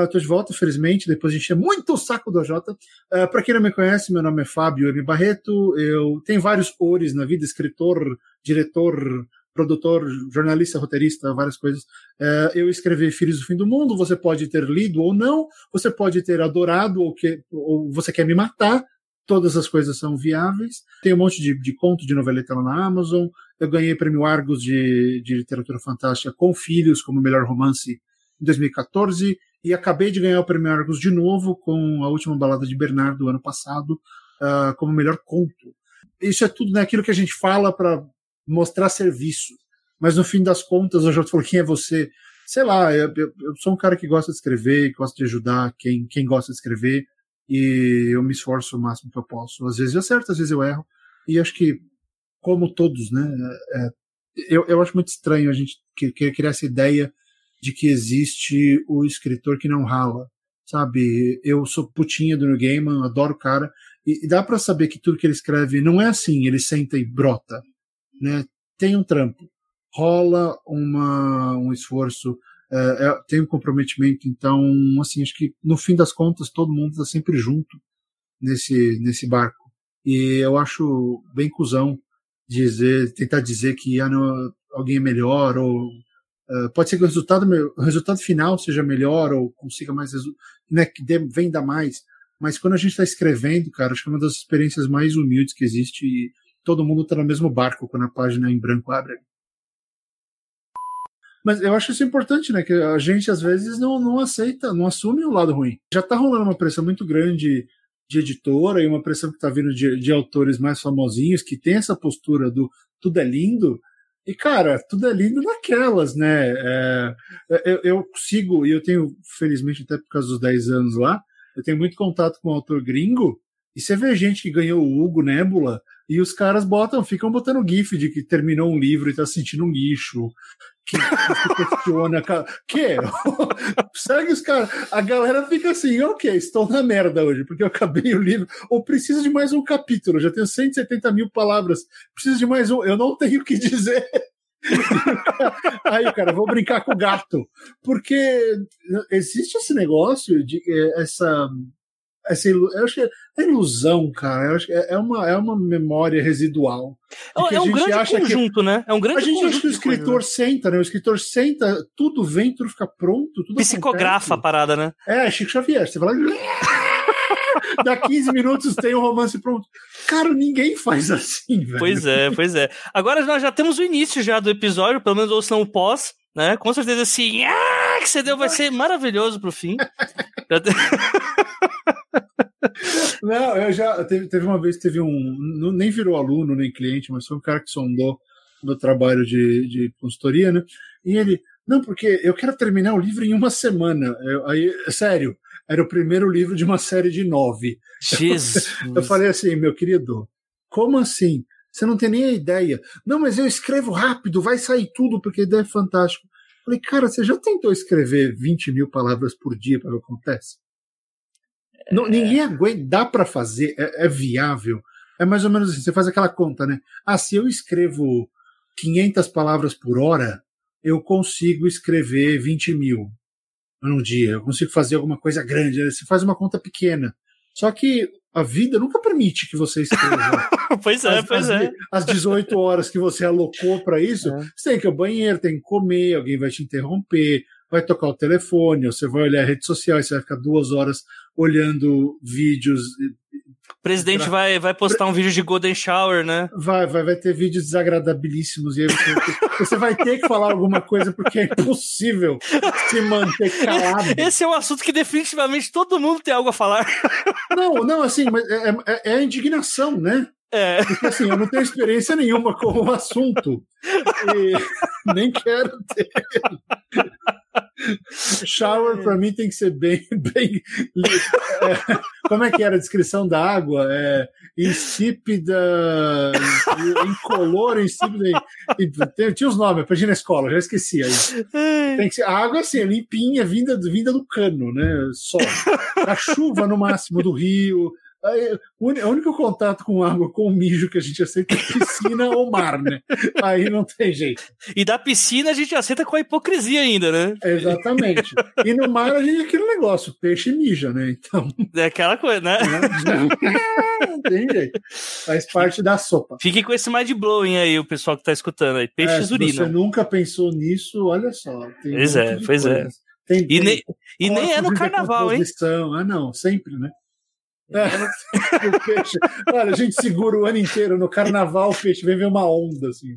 Estou uh, de volta, felizmente. Depois a gente é muito o saco do Jota. Uh, Para quem não me conhece, meu nome é Fábio M. Barreto. Eu tenho vários ores na vida: escritor, diretor, produtor, jornalista, roteirista, várias coisas. É, eu escrevi Filhos do Fim do Mundo, você pode ter lido ou não, você pode ter adorado ou, que, ou você quer me matar, todas as coisas são viáveis. Tem um monte de, de conto de noveleta lá na Amazon. Eu ganhei prêmio Argos de, de literatura fantástica com Filhos como melhor romance em 2014 e acabei de ganhar o prêmio Argos de novo com a última balada de Bernardo ano passado uh, como melhor conto. Isso é tudo né, que a gente fala para mostrar serviço. Mas no fim das contas, o Jota falou: quem é você? Sei lá, eu, eu, eu, sou um cara que gosta de escrever, gosta de ajudar quem, quem gosta de escrever, e eu me esforço o máximo que eu posso. Às vezes eu acerto, às vezes eu erro, e acho que, como todos, né, é, eu, eu acho muito estranho a gente criar essa ideia de que existe o escritor que não rala, sabe? Eu sou putinha do New Gaiman, adoro o cara, e, e dá para saber que tudo que ele escreve não é assim, ele senta e brota né, tem um trampo, rola uma, um esforço é, é, tem um comprometimento. Então, assim, acho que no fim das contas todo mundo está sempre junto nesse, nesse barco. E eu acho bem cuzão dizer, tentar dizer que ah, não, alguém é melhor ou uh, pode ser que o resultado, o resultado final seja melhor ou consiga mais né, que dê, venda mais. Mas quando a gente está escrevendo, cara, acho que é uma das experiências mais humildes que existe e todo mundo está no mesmo barco quando a página em branco abre. Mas eu acho isso importante, né? Que a gente às vezes não, não aceita, não assume o lado ruim. Já está rolando uma pressão muito grande de editora e uma pressão que está vindo de, de autores mais famosinhos que tem essa postura do tudo é lindo. E, cara, tudo é lindo naquelas, né? É, eu, eu sigo, e eu tenho, felizmente, até por causa dos 10 anos lá, eu tenho muito contato com o autor gringo, e você vê gente que ganhou o Hugo Nebula, e os caras botam, ficam botando GIF de que terminou um livro e tá sentindo um lixo, que, que que? (laughs) Segue os caras. A galera fica assim, ok, estou na merda hoje, porque eu acabei o livro, ou preciso de mais um capítulo, já tenho 170 mil palavras, preciso de mais um, eu não tenho o que dizer. (laughs) Aí, cara, vou brincar com o gato. Porque existe esse negócio de eh, essa. essa eu acho que é ilusão, cara. Eu acho que é uma, é uma memória residual. É, é um grande conjunto, que, né? É um grande A gente acha que o escritor senta, né? O escritor senta, tudo vem, tudo fica pronto. Tudo Psicografa acontece. a parada, né? É, Chico Xavier. Você vai lá. (laughs) Dá 15 minutos tem um romance pronto. Cara, ninguém faz assim, velho. Pois é, pois é. Agora nós já temos o início já do episódio, pelo menos ou se não o pós, né? Com certeza assim, ah, que você deu vai ser maravilhoso pro fim. (laughs) não, eu já teve, teve uma vez teve um, não, nem virou aluno nem cliente, mas foi um cara que sondou no trabalho de, de consultoria, né? E ele, não, porque eu quero terminar o livro em uma semana. Eu, aí, sério, era o primeiro livro de uma série de nove. Jesus. Eu, (laughs) eu falei assim, meu querido, como assim? Você não tem nem a ideia. Não, mas eu escrevo rápido, vai sair tudo, porque a ideia é fantástica. Falei, cara, você já tentou escrever 20 mil palavras por dia para o que acontece? É... Não, ninguém aguenta, dá para fazer, é, é, viável. É mais ou menos assim, você faz aquela conta, né? Ah, se eu escrevo 500 palavras por hora, eu consigo escrever 20 mil num dia, eu consigo fazer alguma coisa grande. Você faz uma conta pequena. Só que a vida nunca permite que você escreva. (laughs) pois é, as, pois as, é. As 18 horas que você alocou para isso, é. você tem que ir ao banheiro, tem que comer, alguém vai te interromper, vai tocar o telefone, ou você vai olhar a rede social, você vai ficar duas horas olhando vídeos o presidente vai, vai postar um vídeo de Golden Shower, né? Vai, vai, vai ter vídeos desagradabilíssimos. E aí você, você vai ter que falar alguma coisa porque é impossível se manter (laughs) calado. Esse é um assunto que definitivamente todo mundo tem algo a falar. Não, não, assim, mas é, é, é a indignação, né? É. Porque assim, eu não tenho experiência nenhuma com o assunto. E nem quero ter. Shower para mim tem que ser bem, bem é, como é que era a descrição da água? É, insípida, incolor, insípida. Tinha os nomes, aprendi na escola, já esqueci aí. Tem que ser, a água assim, é limpinha, vinda, vinda do cano, né? Só. A chuva no máximo do rio, o único contato com água, com mijo que a gente aceita é piscina ou mar, né? Aí não tem jeito. E da piscina a gente aceita com a hipocrisia ainda, né? Exatamente. E no mar a gente é aquele negócio, peixe mija, né? Então. É aquela coisa, né? Não, não tem jeito. Faz parte da sopa. Fique com esse mind blowing aí, o pessoal que tá escutando aí. Peixes é, urina. Você nunca pensou nisso, olha só. pois é, pois é. Tem, e, nem, e nem é no carnaval, hein? Ah, não, sempre, né? É, peixe. Olha, a gente segura o ano inteiro. No carnaval, o peixe vem ver uma onda, assim.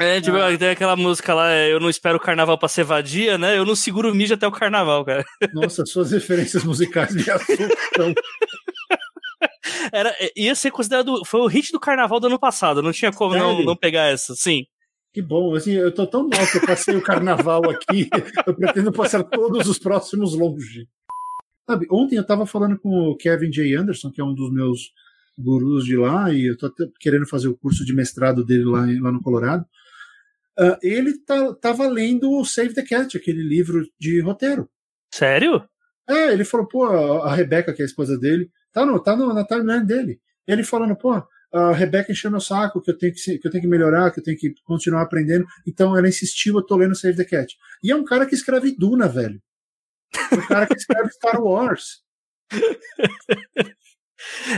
É, tipo, ah. tem aquela música lá, é, eu não espero o carnaval pra ser vadia, né? Eu não seguro o mijo até o carnaval, cara. Nossa, suas referências musicais me assustam. (laughs) Era, é, ia ser considerado. Foi o hit do carnaval do ano passado, não tinha como não, não pegar essa, sim. Que bom, assim, eu tô tão mal que eu passei o carnaval aqui, (laughs) eu pretendo passar todos os próximos longe. Sabe, ontem eu estava falando com o Kevin J. Anderson, que é um dos meus gurus de lá, e eu tô querendo fazer o curso de mestrado dele lá, lá no Colorado. Uh, ele tá, tava lendo o Save the Cat, aquele livro de roteiro. Sério? É, ele falou, pô, a Rebeca, que é a esposa dele, tá, no, tá no, na timeline dele. Ele falando, pô, a Rebeca encheu meu saco, que eu, tenho que, que eu tenho que melhorar, que eu tenho que continuar aprendendo. Então ela insistiu, eu tô lendo Save the Cat. E é um cara que escreve Duna, velho. É um cara que escreve Star Wars. (laughs)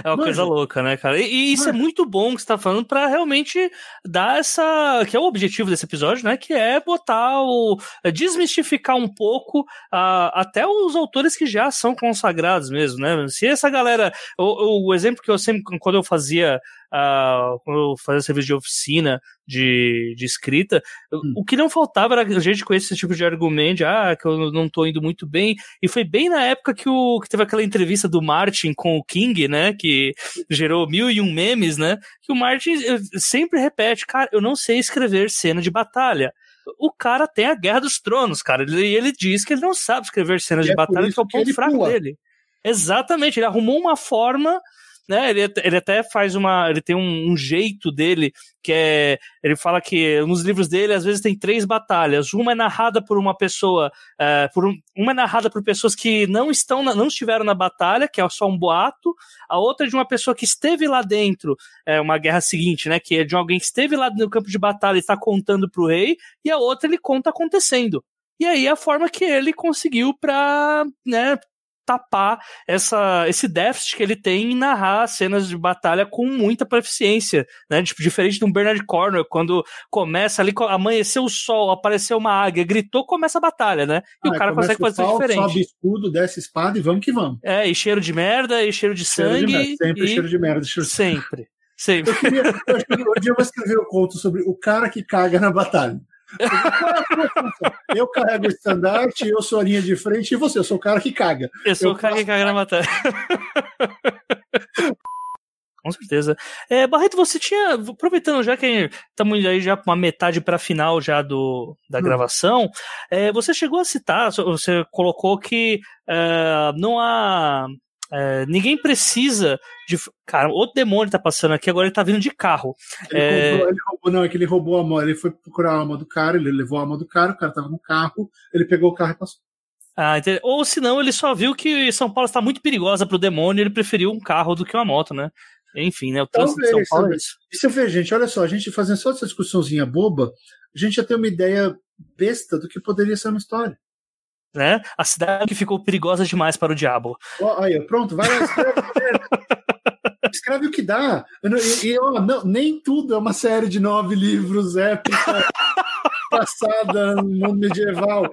É uma coisa louca, né, cara? E, e isso é muito bom que você tá falando para realmente dar essa. que é o objetivo desse episódio, né? Que é botar o. É desmistificar um pouco uh, até os autores que já são consagrados mesmo, né? Se essa galera. O, o exemplo que eu sempre. quando eu fazia uh, quando eu fazia serviço de oficina de, de escrita, hum. o que não faltava era a gente conhecer esse tipo de argumento, de, ah, que eu não tô indo muito bem, e foi bem na época que, o, que teve aquela entrevista do Martin com o King, né, que gerou mil e um memes, né, que o Martin eh, sempre repete, cara, eu não sei escrever cena de batalha o cara tem a Guerra dos Tronos, cara. E ele, ele, diz que ele não sabe escrever cenas e de é batalha, que é o ponto fraco pula. dele. Exatamente, ele arrumou uma forma né? Ele, ele até faz uma. Ele tem um, um, jeito dele que é. Ele fala que nos livros dele, às vezes, tem três batalhas. Uma é narrada por uma pessoa. É, por um, uma é narrada por pessoas que não estão na, não estiveram na batalha, que é só um boato. A outra é de uma pessoa que esteve lá dentro, é uma guerra seguinte, né? Que é de alguém que esteve lá no campo de batalha e está contando pro rei, e a outra ele conta acontecendo. E aí a forma que ele conseguiu para né, tapar essa, esse déficit que ele tem em narrar cenas de batalha com muita proficiência, né? Tipo, diferente de um Bernard Cornwell, quando começa ali, amanheceu o sol, apareceu uma águia, gritou, começa a batalha, né? E ah, o cara consegue fazer pau, diferente. Sobe escudo, desce espada e vamos que vamos. É, e cheiro de merda, e cheiro de cheiro sangue. De sempre e... cheiro de merda. Cheiro de... Sempre. Sempre. Eu queria, eu, um dia eu vou escrever o um conto sobre o cara que caga na batalha. Eu carrego o estandarte, eu sou a linha de frente e você, eu sou o cara que caga. Eu sou eu o cara que caga na batalha. (laughs) Com certeza. É, Barreto, você tinha. Aproveitando já que estamos aí já com uma metade para final já do, da hum. gravação, é, você chegou a citar, você colocou que é, não há é, ninguém precisa de. Cara, outro demônio tá passando aqui, agora ele tá vindo de carro. Ele, é... roubou, ele roubou, não, é que ele roubou a moto. Ele foi procurar a alma do cara, ele levou a alma do cara, o cara tava no carro, ele pegou o carro e passou. Ah, entendi. Ou senão ele só viu que São Paulo está muito perigosa pro demônio e ele preferiu um carro do que uma moto, né? Enfim, né? O trânsito de São Paulo é isso. E você vê, gente, olha só, a gente fazendo só essa discussãozinha boba, a gente já tem uma ideia besta do que poderia ser uma história né? A cidade que ficou perigosa demais para o diabo. Oh, aí, pronto, vai lá, escreve, escreve (laughs) o que dá. E, e oh, não, nem tudo é uma série de nove livros épica (laughs) passada no mundo medieval.